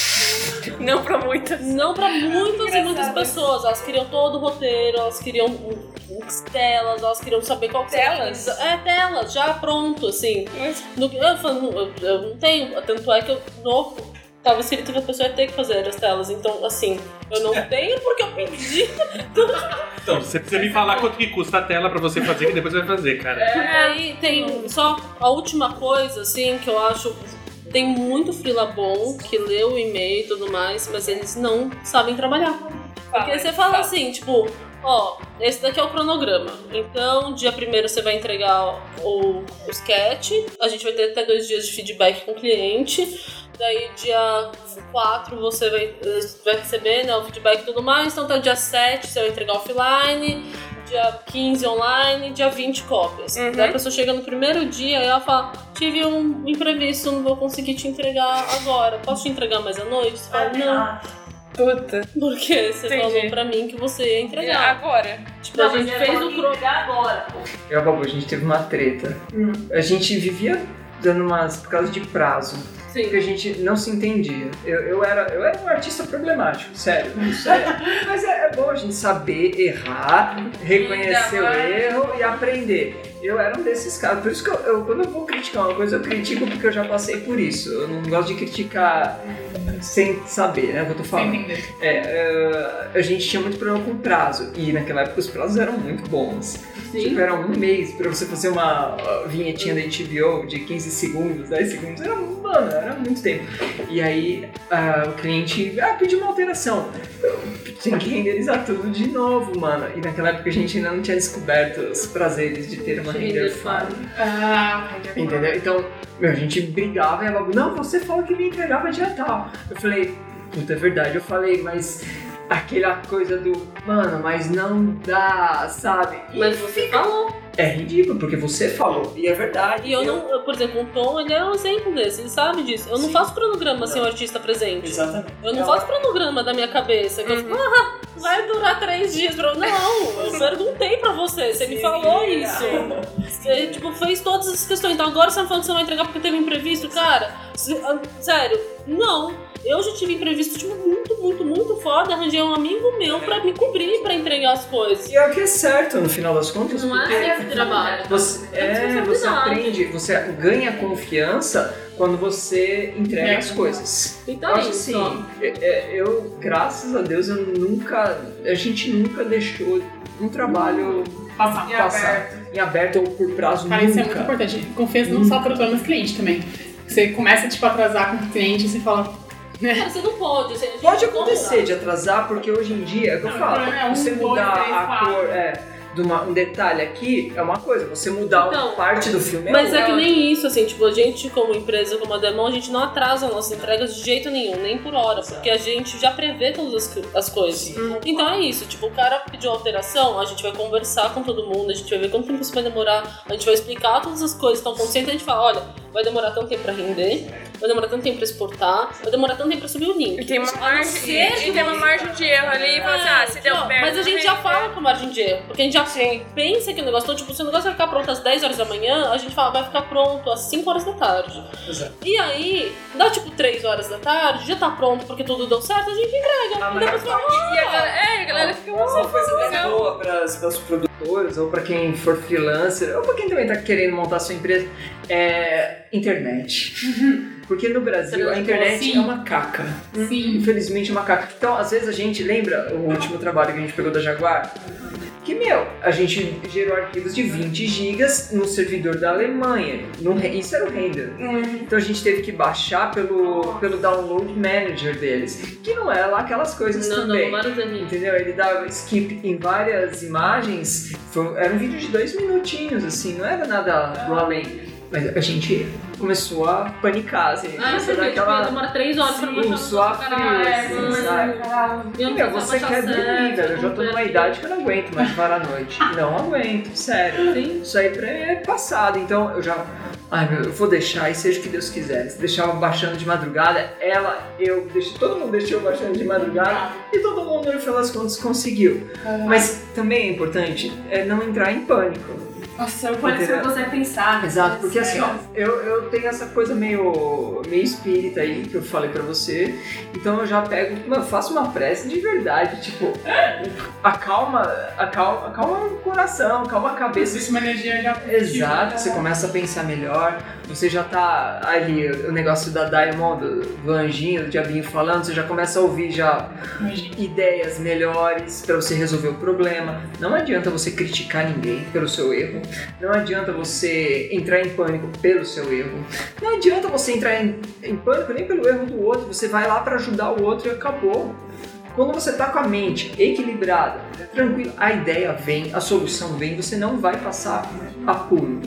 Não pra muitas. Não pra muitas e muitas pessoas. Elas queriam todo o roteiro, elas queriam telas, elas queriam saber qual Telas? a- É, telas, já pronto, assim. No, eu, falo, eu, eu não tenho, tanto é que eu no, tava escrito que a pessoa ia ter que fazer as telas. Então, assim, eu não tenho porque eu pedi. Então, você precisa me falar quanto que custa a tela pra você fazer, que depois você vai fazer, cara. E aí tem só a última coisa, assim, que eu acho. Tem muito frila bom que lê o e-mail e tudo mais, mas eles não sabem trabalhar. Porque você fala assim, tipo, ó, esse daqui é o cronograma. Então, dia primeiro você vai entregar o, o sketch, a gente vai ter até dois dias de feedback com o cliente. daí dia 4 você vai, vai receber né, o feedback e tudo mais. Então, até o dia 7 você vai entregar offline, dia 15 online, dia 20 cópias. Uhum. Daí a pessoa chega no primeiro dia e ela fala: Tive um imprevisto, não vou conseguir te entregar agora. Posso te entregar mais à noite? Você fala: Não. Puta. Porque você Entendi. falou pra mim que você ia entregar. Agora. Tipo, a gente fez o cro... entregar agora. Eu a Babu, a gente teve uma treta. A gente vivia dando umas. por causa de prazo. Sim. Porque a gente não se entendia. Eu, eu, era, eu era um artista problemático, sério. Isso é- mas é, é bom a gente saber errar, reconhecer o erro e aprender. Eu era um desses caras. Por isso que eu, eu- quando eu vou criticar uma coisa, eu critico porque eu já passei por isso. Eu não gosto de criticar sem saber, né? O que eu tô falando. É, é, a gente tinha muito problema com prazo. E naquela época os prazos eram muito bons. Tipo, era um mês pra você fazer uma uh, vinhetinha da HBO de 15 segundos, 10 segundos. Era, mano, era muito tempo. E aí ah, o cliente ah, pediu uma alteração. Tinha que renderizar tudo de novo, mano. E naquela época a gente ainda não tinha descoberto os prazeres de ter uma render farm. Ah, Entendeu? Então, meu, a gente brigava e ela não, você falou que me entregava dia tal. Eu falei, puta, é verdade. Eu falei, mas aquela coisa do, mano, mas não dá, sabe? E Mas você falou. É ridículo, porque você falou, e é verdade. E eu não, eu, por exemplo, o Tom, ele é um exemplo desse, ele sabe disso. Eu não faço cronograma sem o artista presente. Exatamente. Eu não faço cronograma da minha cabeça, que eu fico, ah, vai durar três dias. Pra... Não, eu perguntei pra você, você me falou isso. Você, tipo, fez todas essas questões. Então agora você tá falando que você vai entregar porque teve imprevisto, cara. ah, sério, não. Eu já tive imprevisto, tipo, muito, muito, muito foda. Arranjei um amigo meu pra me cobrir, pra entregar as coisas. E é o que é certo, no final das contas, Não porque é esse trabalho. você, é, você aprende, você ganha confiança quando você entrega É. as coisas. Então eu é acho isso, assim, eu, graças a Deus, eu nunca, a gente nunca deixou um trabalho Passar. passar em aberto ou por prazo Cara, isso é muito nunca. importante. Confiança não só para o cliente também. Você começa, tipo, a atrasar com o cliente e você fala... Cara, você não pode. Você, Pode acontecer de atrasar, porque hoje em dia, é o que eu falo, é um, você dois, mudar três, a quatro. cor é, de uma- um detalhe aqui é uma coisa, você mudar Então, uma parte do filme é Mas é que nem isso, assim, tipo, a gente como empresa, como a Demon, a gente não atrasa as nossas entregas de jeito nenhum, nem por hora, porque a gente já prevê todas as, as coisas. Então é isso, tipo, o cara pediu alteração, a gente vai conversar com todo mundo, a gente vai ver quanto tempo isso vai demorar, a gente vai explicar todas as coisas que estão acontecendo, a gente fala, olha, vai demorar tanto tempo pra render, vai demorar tanto tempo pra exportar, vai demorar tanto tempo pra subir o link. E tem uma não margem, e tem uma margem de erro ali e fala assim, ah, se deu Não, merda. Mas a gente já fala com margem de erro, porque a gente já pensa que o negócio, então, tipo, se o negócio vai ficar pronto às 10 horas da manhã, a gente fala, vai ficar pronto às 5 horas da tarde. Exato. E aí, dá tipo 3 horas da tarde, já tá pronto porque tudo deu certo, a gente entrega. A e depois maior fala, E a galera, é, a galera fica Uma assim, coisa legal. boa para os produtores, ou para quem for freelancer, ou para quem também tá querendo montar sua empresa, é internet. Porque no Brasil a internet Sim. é uma caca. Sim. Infelizmente é uma caca. Então, às vezes a gente lembra o último trabalho que a gente pegou da Jaguar? Que, meu, a gente gerou arquivos de 20 gigas no servidor da Alemanha. No, isso era o render. Então a gente teve que baixar pelo, pelo download manager deles. Que não é lá aquelas coisas não, também. não, aninhos. Entendeu? Ele dava skip em várias imagens. Foi- era um vídeo de dois minutinhos, assim, não era nada do além. Mas a gente começou a panicar, assim. Ah, a porque tipo, aquela. demora 3 horas pra Sim, baixar suar no frio, caralho. assim, mas- sabe? Eu não Meu, você quer dormir, velho. Eu já tô numa idade que eu não aguento mais parar à noite. Não aguento, sério. Sim. Isso aí pra mim é passado. Então eu já. Ai meu, eu vou deixar e seja o que Deus quiser. Se deixava baixando de madrugada, ela, eu, deixei, todo mundo deixou baixando de madrugada e todo mundo, no final das contas, conseguiu. Mas também é importante é não entrar em pânico. Nossa, eu parece que você pensar. Exato, porque assim, ó, eu, eu tenho essa coisa meio, meio espírita aí que eu falei pra você, então eu já pego, mano, faço uma prece de verdade, tipo, acalma, acalma, acalma o coração, acalma a cabeça. Existe uma energia já Exato, você começa a pensar melhor, você já tá ali, o negócio da Diamond, do, anjinho, do diabinho falando, você já começa a ouvir já Imagina. ideias melhores pra você resolver o problema. Não adianta você criticar ninguém pelo seu erro. Não adianta você entrar em pânico pelo seu erro. Não adianta você entrar em, em pânico nem pelo erro do outro. Você vai lá pra ajudar o outro e acabou. Quando você tá com a mente equilibrada, tranquilo, a ideia vem, a solução vem, você não vai passar apuro.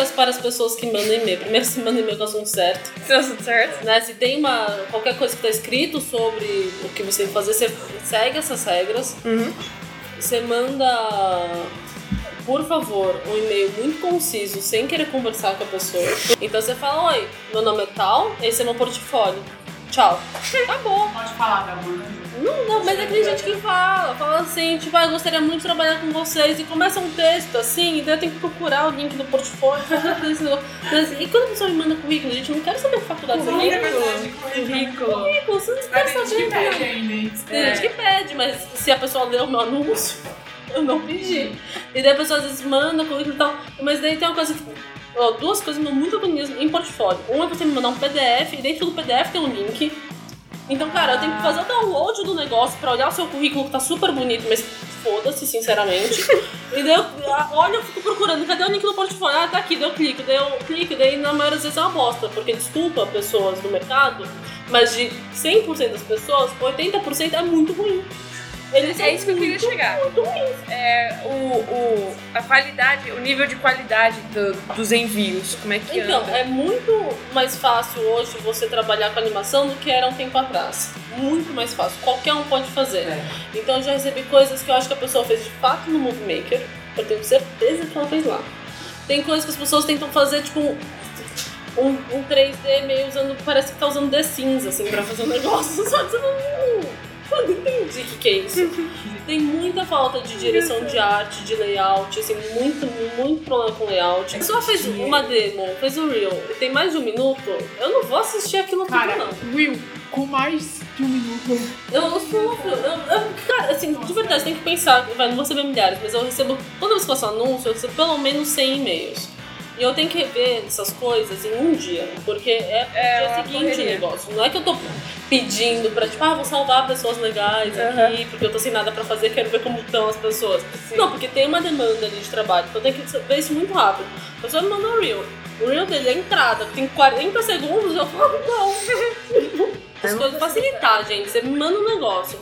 Dicas para as pessoas que mandam e-mail. Primeiro, se manda e-mail com o assunto certo. Tá tudo certo? Né? Se tem uma, qualquer coisa que está escrito sobre o que você tem que fazer, você segue essas regras. Você manda, por favor, um e-mail muito conciso, sem querer conversar com a pessoa. Então você fala, oi, meu nome é tal, esse é meu portfólio. Tchau. Acabou. Pode falar, Gabu. Não, não, mas é que tem gente que fala, fala assim, tipo, ah, eu gostaria muito de trabalhar com vocês, e começa um texto assim, e daí eu tenho que procurar o link do portfólio, negócio. Mas, e quando a pessoa me manda currículo, gente, eu não quero saber que faculdade você Currículo. tem. Currículo. Currículo, você não quer ter gente que saber. pede ainda? Tem gente que pede, mas se a pessoa leu o meu anúncio, eu não pedi. E daí a pessoa às vezes manda currículo e tal, mas daí tem uma coisa que. duas coisas muito bonitas em portfólio. Uma é você me mandar um PDF, e dentro do PDF tem um link. Então, cara, eu tenho que fazer o download do negócio pra olhar o seu currículo, que tá super bonito, mas foda-se, sinceramente. e daí eu olho, eu fico procurando, cadê o link do portfólio? Ah, tá aqui, daí eu clico, daí eu clico, daí na maioria das vezes é uma bosta, porque desculpa pessoas do mercado, mas de 100% das pessoas, 80% é muito ruim. Eles É isso que eu queria muito, chegar. Muito. É, o, o, a qualidade, o nível de qualidade do- dos envios, como é que Então, anda? é muito mais fácil hoje você trabalhar com animação do que era um tempo atrás. Muito mais fácil. Qualquer um pode fazer. Então eu já recebi coisas que eu acho que a pessoa fez de fato no Movie Maker. Eu tenho certeza que ela fez lá. Tem coisas que as pessoas tentam fazer, tipo, um, um, um 3D meio usando. Parece que tá usando The Sims, assim, pra fazer um negócio. Só que você não. Eu não entendi o que, que é isso. Tem muita falta de direção de arte, de layout, assim, muito, muito problema com layout. A pessoa fez uma demo, fez um reel, e tem mais de um minuto, eu não vou assistir aquilo tudo, Cara, não. Will, com mais de um minuto. Eu, eu, cara, assim, de verdade, tem que pensar, vai, não vou receber milhares, mas eu recebo, toda vez que eu faço anúncio, eu recebo pelo menos 100 e-mails. E eu tenho que rever essas coisas em um dia, porque é, É o dia seguinte o negócio. Não é que eu tô pedindo pra, tipo, ah, vou salvar pessoas legais aqui, porque eu tô sem nada pra fazer, quero ver como estão as pessoas. Não, porque tem uma demanda ali de trabalho, então eu tenho que ver isso muito rápido. A pessoa me manda um reel. O reel dele é a entrada, tem 40 segundos, eu falo, não. As coisas facilitar, gente. Você me manda um negócio.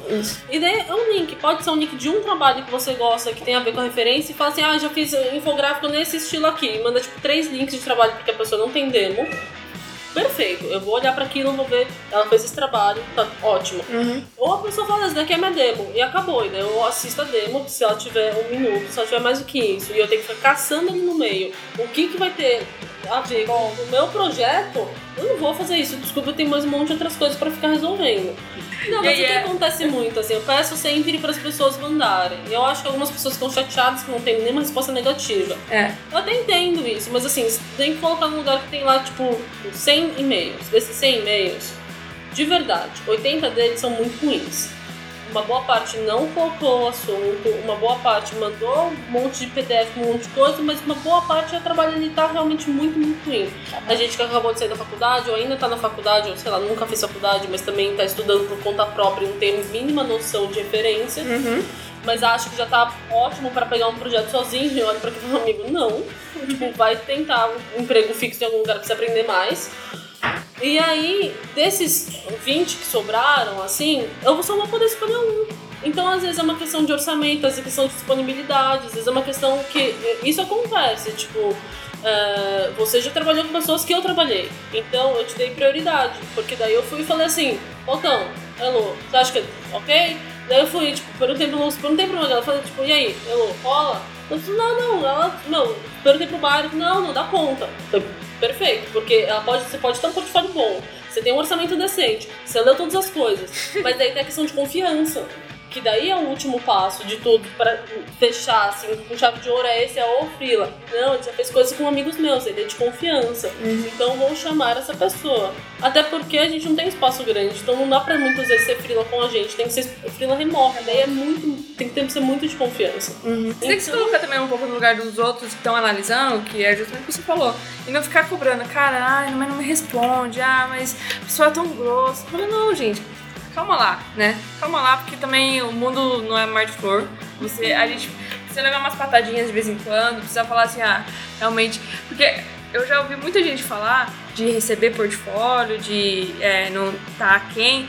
E daí é um link. Pode ser um link de um trabalho que você gosta, que tem a ver com a referência, e fala assim: ah, já fiz infográfico nesse estilo aqui. E manda tipo três links de trabalho porque a pessoa não tem demo. Perfeito, eu vou olhar pra aquilo, vou ver, ela fez esse trabalho, tá ótimo. Ou a pessoa fala, essa daqui é minha demo, e acabou. E daí eu assisto a demo, se ela tiver um minuto, se ela tiver mais do que isso, e eu tenho que ficar caçando ali no meio o que, que vai ter a ver com o meu projeto, eu não vou fazer isso. Desculpa, eu tenho mais um monte de outras coisas pra ficar resolvendo. Não, mas o que é- acontece muito, assim, eu peço sempre para as pessoas mandarem. E eu acho que algumas pessoas ficam chateadas que não tem nenhuma resposta negativa. É. Eu até entendo isso, mas assim, você tem que colocar num lugar que tem lá, tipo, 100 e-mails. Desses 100 e-mails, de verdade, 80 deles são muito ruins. Uma boa parte não colocou o assunto, uma boa parte mandou um monte de PDF, um monte de coisa, mas uma boa parte já trabalha ali tá realmente muito, muito ruim. A gente que acabou de sair da faculdade, ou ainda tá na faculdade, ou sei lá, nunca fez faculdade, mas também tá estudando por conta própria e não tem mínima noção de referência mas acho que já tá ótimo pra pegar um projeto sozinho e olha pra aquele amigo, não. tipo, vai tentar um emprego fixo em algum lugar pra você aprender mais. E aí, desses 20 que sobraram, assim, eu só vou poder escolher um. Então, às vezes é uma questão de orçamento, às vezes é questão de disponibilidade, às vezes é uma questão que. Isso acontece, tipo. é, você já trabalhou com pessoas que eu trabalhei, então eu te dei prioridade, porque daí eu fui e falei assim: Botão, Elô, você acha que é ok? Daí eu fui, tipo, perguntei pro Lúcio, perguntei uma ela, falei, tipo, e aí, Elô, rola? Ela falou, não, não, ela, não, perguntei pro bairro, não, não dá conta. Falei, Perfeito, porque ela pode, você pode ter um portfólio bom, você tem um orçamento decente, você leu todas as coisas, mas daí tem a questão de confiança. Que daí é o último passo de tudo pra fechar, assim, com chave de ouro é esse, é o Frila. Não, ele já fez coisas com amigos meus, ele é de confiança. Então vou chamar essa pessoa. Até porque a gente não tem espaço grande, então não dá pra muitas vezes ser Frila com a gente, tem que ser Frila remota. Daí é muito. Tem que ter- ser muito de confiança. Você tem que se colocar também um pouco no lugar dos outros que estão analisando, que é justamente o que você falou. E não ficar cobrando, cara, ai, mas não me responde, ah, mas a pessoa é tão grossa. Falei, não, gente, calma lá, né? Calma lá, porque também o mundo não é mar de flor. Você, a gente precisa levar umas patadinhas de vez em quando, precisa falar assim, ah, realmente. Porque eu já ouvi muita gente falar de receber portfólio, de é, não tá quem.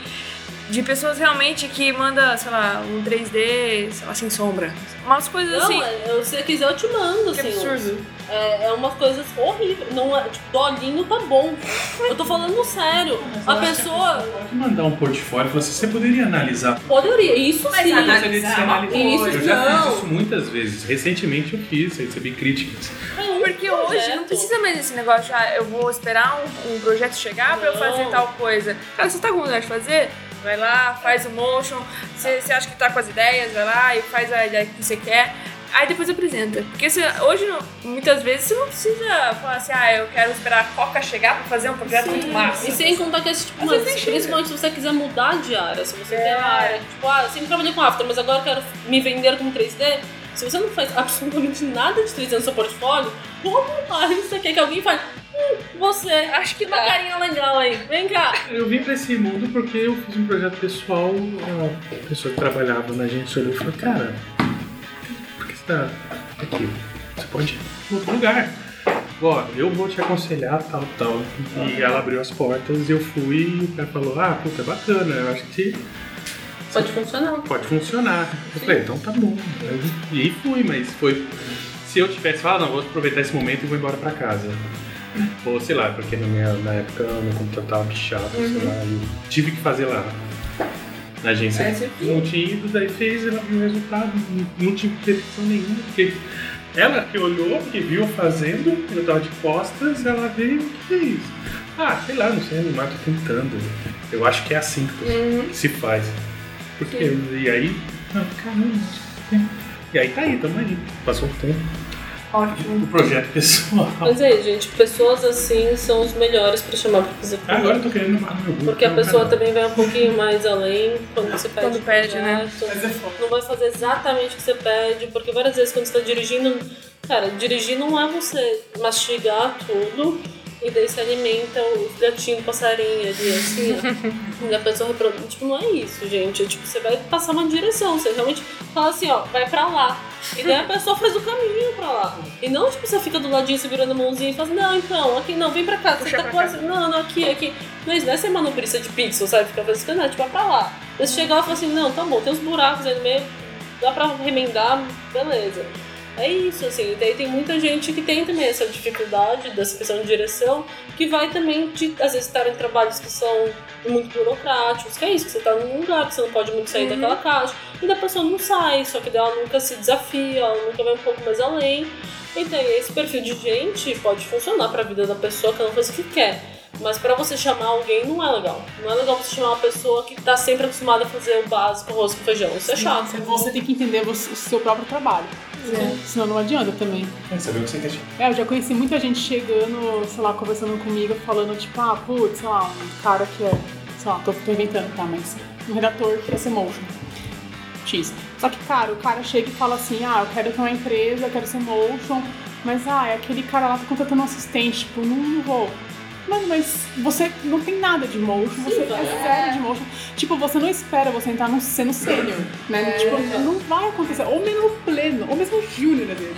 De pessoas realmente que manda, sei lá, um 3D, sei lá, sem sombra. Umas coisas Não, assim. é- eu, se você quiser eu te mando, Que assim. absurdo. É, é umas coisas horríveis. Não é, tipo, dolinho tá bom. Eu tô falando sério. A pessoa Pode mandar um portfólio e falar assim, você poderia analisar. poderia, isso sim. De ser analisado. Isso Eu já não. fiz isso muitas vezes. Recentemente eu fiz, recebi críticas. Porque hoje não precisa mais desse negócio de, ah, eu vou esperar um, um projeto chegar pra eu fazer Não. tal coisa. Cara, você tá com vontade de fazer? Vai lá, faz o motion. Você acha que tá com as ideias, vai lá e faz a ideia que você quer. Aí depois apresenta. Porque você, hoje, muitas vezes, você não precisa falar assim, ah, eu quero esperar a Coca chegar pra fazer um projeto muito massa. E sem contar que esse tipo, chega. principalmente se você quiser mudar de área, se você É. tem uma área, tipo, ah, eu sempre trabalhei com After, mas agora eu quero me vender como 3D, se você não faz absolutamente nada de 3D no seu portfólio, como mais você quer que alguém fale, você, acho que uma carinha legal aí, vem cá. Eu vim pra esse mundo porque eu fiz um projeto pessoal, uma pessoa que trabalhava na agência olhou e falou, cara, por que você tá aqui? Você pode ir em outro lugar. Ó, eu vou te aconselhar, tal, tal. E ela abriu as portas e eu fui e o cara falou, ah, puta, bacana, eu acho que Pode funcionar. pode funcionar. Eu falei, então tá bom. E aí fui, mas foi. Se eu tivesse falado, não, vou aproveitar esse momento e vou embora pra casa. Ou sei lá, porque na, minha, na época meu computador tava bichado, sei lá, e eu tive que fazer lá. Na agência É, não tinha ido, daí fez, ela viu o resultado, não, não tive pretensão nenhuma, porque ela que olhou, que viu fazendo, eu tava de costas, ela veio, o que é isso? Ah, sei lá, não sei animar, tô tentando. Eu acho que é assim que se faz. Porque, e aí, ah, caramba, e aí tá aí, tamo aí. Passou o tempo. Ótimo. O projeto pessoal. Mas aí, gente, pessoas assim são os melhores pra chamar pra fazer Ah, Agora eu projeto. tô querendo no meu grupo. Porque a não, pessoa não. também vai um pouquinho mais além quando você pede. Quando pede, né? projeto. Não vai fazer exatamente o que você pede, porque várias vezes quando você tá dirigindo, cara, dirigir não é você mastigar tudo e daí se alimenta o gatinho, passarinho ali, assim, ó. e a pessoa reproduz. Tipo, não é isso, gente. É, tipo, você vai passar uma direção, você realmente fala assim, ó, vai pra lá. E daí a pessoa faz o caminho pra lá. E não, tipo, você fica do ladinho segurando a mãozinha e fala assim, não, então, aqui não, vem pra cá. Você Puxa tá quase. Não, não, aqui, aqui. Não é isso, não é ser manobrista de pixel, sabe? Fica fazendo não, tipo, é pra lá. Você chega lá e fala assim, não, tá bom, tem uns buracos aí no meio, dá pra remendar, beleza. É isso, assim, e daí tem muita gente que tem também essa dificuldade dessa questão de direção, que vai também, de, às vezes, estar em trabalhos que são muito burocráticos, que é isso, que você tá num lugar que você não pode muito sair daquela caixa, e da pessoa não sai, só que ela nunca se desafia, ela nunca vai um pouco mais além. E daí esse perfil de gente pode funcionar pra vida da pessoa que ela faz o que quer. Mas pra você chamar alguém não é legal. Não é legal você chamar uma pessoa que tá sempre acostumada a fazer o básico, arroz com feijão. Isso é chato. Você tem que entender você- o seu próprio trabalho. Senão não adianta também. É, saber o que você quer. É, eu já conheci muita gente chegando, sei lá, conversando comigo, falando, tipo, ah, putz, sei lá, um cara que é, sei lá, tô, tô inventando, tá, mas um redator que quer ser motion. X. Só que, cara, o cara chega e fala assim, ah, eu quero ter uma empresa, eu quero ser motion, mas, ah, é aquele cara lá tá contratando um assistente, tipo, não, não vou. Mano, mas você não tem nada de motion, você é zero de motion. Tipo, você não espera você entrar no, sendo sênior, né? Tipo, não vai acontecer. Ou mesmo pleno, ou mesmo júnior, às vezes.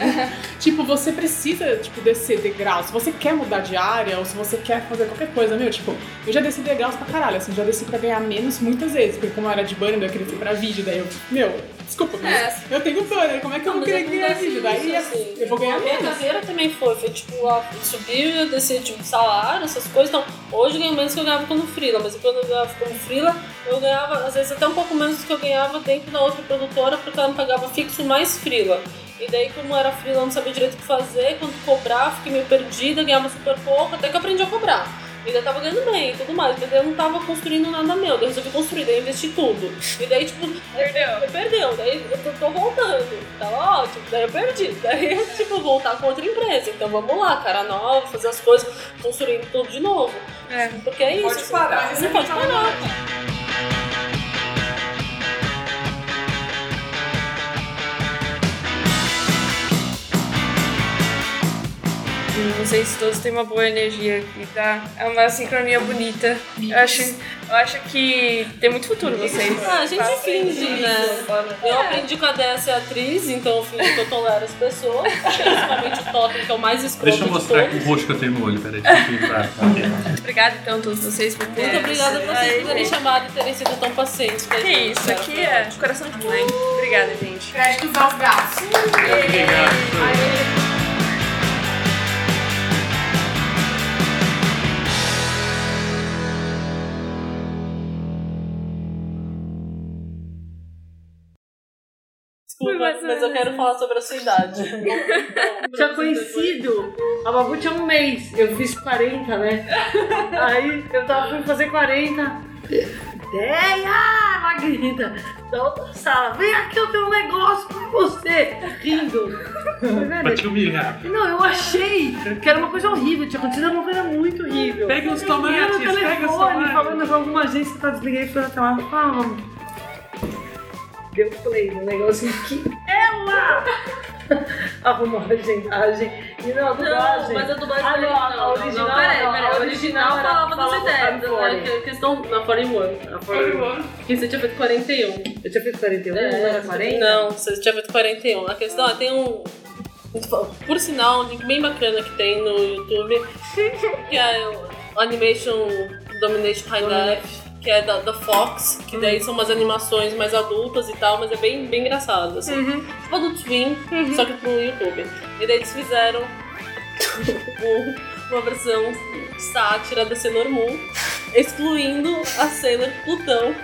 tipo, você precisa, tipo, descer degraus. Se você quer mudar de área, ou se você quer fazer qualquer coisa, meu, tipo, eu já desci degraus pra caralho, assim, já desci pra ganhar menos muitas vezes. Porque como eu era de banner, eu queria ir pra vídeo, daí eu, meu, desculpa, mas É. eu tenho banner, como é que eu Não, vou mas querer ganhar vídeo? Daí assim. eu vou ganhar A minha menos. carreira também foi, foi tipo, a subir, eu descer tipo salário, essas coisas. Então, hoje eu ganho menos que eu ganhava como freela, mas quando eu ganhava como freela, eu ganhava, às vezes, até um pouco menos do que eu ganhava dentro da outra produtora, porque ela me pagava fixo mais freela. E daí, como era freela, eu não sabia direito o que fazer, quando cobrar, fiquei meio perdida, ganhava super pouco, até que eu aprendi a cobrar. E ainda tava ganhando bem e tudo mais, mas eu não tava construindo nada meu, daí eu resolvi construir, daí eu investi tudo. E daí, tipo, Perdeu. eu perdeu, daí eu tô, tô voltando. Tava ótimo, daí eu perdi. Daí eu, tipo, voltar com outra empresa. Então vamos lá, cara nova, fazer as coisas, construindo tudo de novo. É. Porque é isso. Pode assim, parar. Não pode parar. Sim, vocês todos têm uma boa energia aqui, tá? É uma sincronia bonita. Eu acho, eu acho que tem muito futuro vocês. Ah, a gente Façam finge, isso. né? Eu aprendi com a Déia ser atriz, então eu fingi que eu tolero as pessoas. Principalmente o Totem, que é o mais escroto Deixa eu de mostrar o rosto que eu tenho no olho, peraí. Obrigada, então, a todos vocês por terem. Muito obrigada a vocês por terem chamado e terem sido tão pacientes Que gente. isso, cara. aqui é coração de mãe. Obrigada, gente. Créditos aos gatos. Obrigado. Desculpa, mas eu quero falar sobre a sua idade. Tinha conhecido, a Babu tinha um mês, eu fiz 40, né? Aí eu tava fui fazer 40. Ideia! Ela grita da outra sala, vem aqui eu tenho um negócio pra você! Rindo. Pra te humilhar. Não, eu achei que era uma coisa horrível, tinha acontecido uma coisa muito horrível. Pega os tomates, pega os tomates. falando com alguma agência que tá desliguei e foi até lá. Fala, Deu play no negócio que ela arrumou a agendagem e não a dublagem. mas a dublagem Ah, não, não, a não, original. não, peraí, não, peraí, a original falava das ideias, I'm né? 40. Que a questão na 41. A 41. Que você tinha feito 41. Eu tinha feito 41, não era 40? Não, você tinha feito 41. A questão é, tem um. Por sinal, um link bem bacana que tem no YouTube, que é o Animation Domination High Def, que é da, da Fox, que daí são umas animações mais adultas e tal, mas é bem, bem engraçado, assim. Tipo do Twin, só que pro YouTube. E daí eles fizeram um- uma versão sátira da Sailor Moon, excluindo a Sailor Plutão.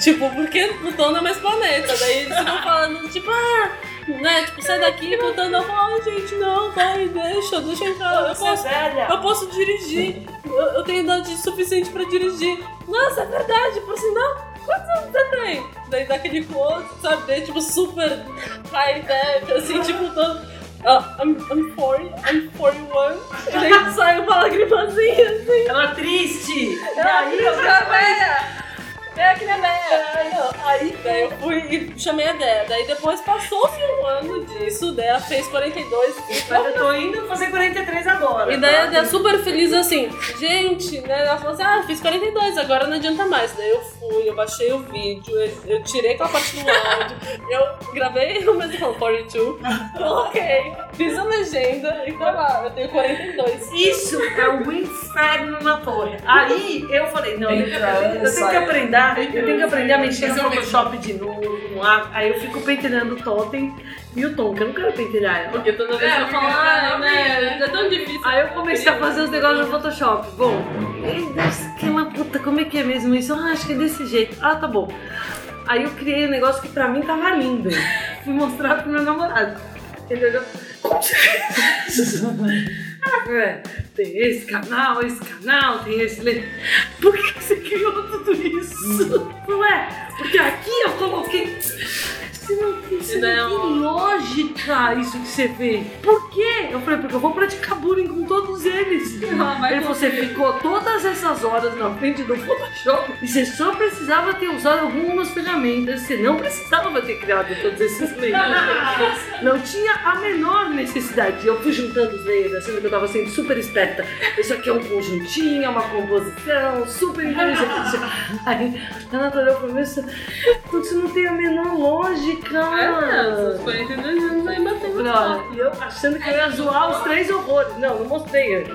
Tipo, porque Plutão não é mais planeta. Daí eles ficam falando, tipo, ah, né? Tipo, sai daqui, Plutão não fala, ai gente, não, vai, deixa, deixa eu entrar. Eu posso, eu posso dirigir. Eu, eu tenho idade suficiente pra dirigir. Nossa, é verdade, por sinal. Quantos anos você tem? Daí dá aquele close, sabe? Tipo, super high def, assim, tipo, todo. Ah, I'm, I'm 40, I'm 41. E daí sai uma lagrimazinha, assim. Ela triste! E aí, eu chamei Vem aqui na Dea. Aí, daí eu fui e chamei a Dea. Daí depois passou-se um ano disso, Dea fez 42. Mas eu tô indo fazer 43 agora. E daí a tá? Dea super feliz assim, gente, né? Ela falou assim, ah, fiz 42, agora não adianta mais. Daí eu fui, eu baixei o vídeo, eu, eu tirei aquela parte do áudio, eu gravei o mesmo falando 42, coloquei, fiz a legenda e tá lá, eu tenho 42. Isso é um inferno na torre. Aí eu falei, não, eu tenho que, Entra, eu tenho que aprender, eu tenho que aprender a mexer no é. Photoshop de novo. Aí eu fico pentelhando o Totem e o Tom, que eu não quero pentelhar ela. Porque toda vez que eu falo, ah, né, é tão difícil. Aí eu comecei a fazer os negócios no Photoshop. Bom, aquela puta, como é que é mesmo isso? Ah, acho que é desse jeito. Ah, tá bom. Aí eu criei um negócio que pra mim tava lindo. Fui mostrar pro meu namorado. Entendeu? É, tem esse canal, esse canal, tem esse. Por que você criou tudo isso? Não é? Porque aqui eu coloquei. Você não tem, você não tem lógica isso que você vê. Por quê? Eu falei, porque eu vou praticar bullying com todos eles. Ele falou, você ficou todas essas horas na frente do Photoshop e você só precisava ter usado algumas ferramentas. Você não precisava ter criado todos esses layers. Não tinha a menor necessidade. Eu fui juntando os layers, achando que eu tava sendo super esperta. Isso aqui é um conjuntinho, é uma composição, super inteligente. Aí a Nata olhou pra mim e isso não tem a menor lógica. É, 42 anos aí batendo Não, e eu achando que eu ia zoar os três horrores. Não, não mostrei.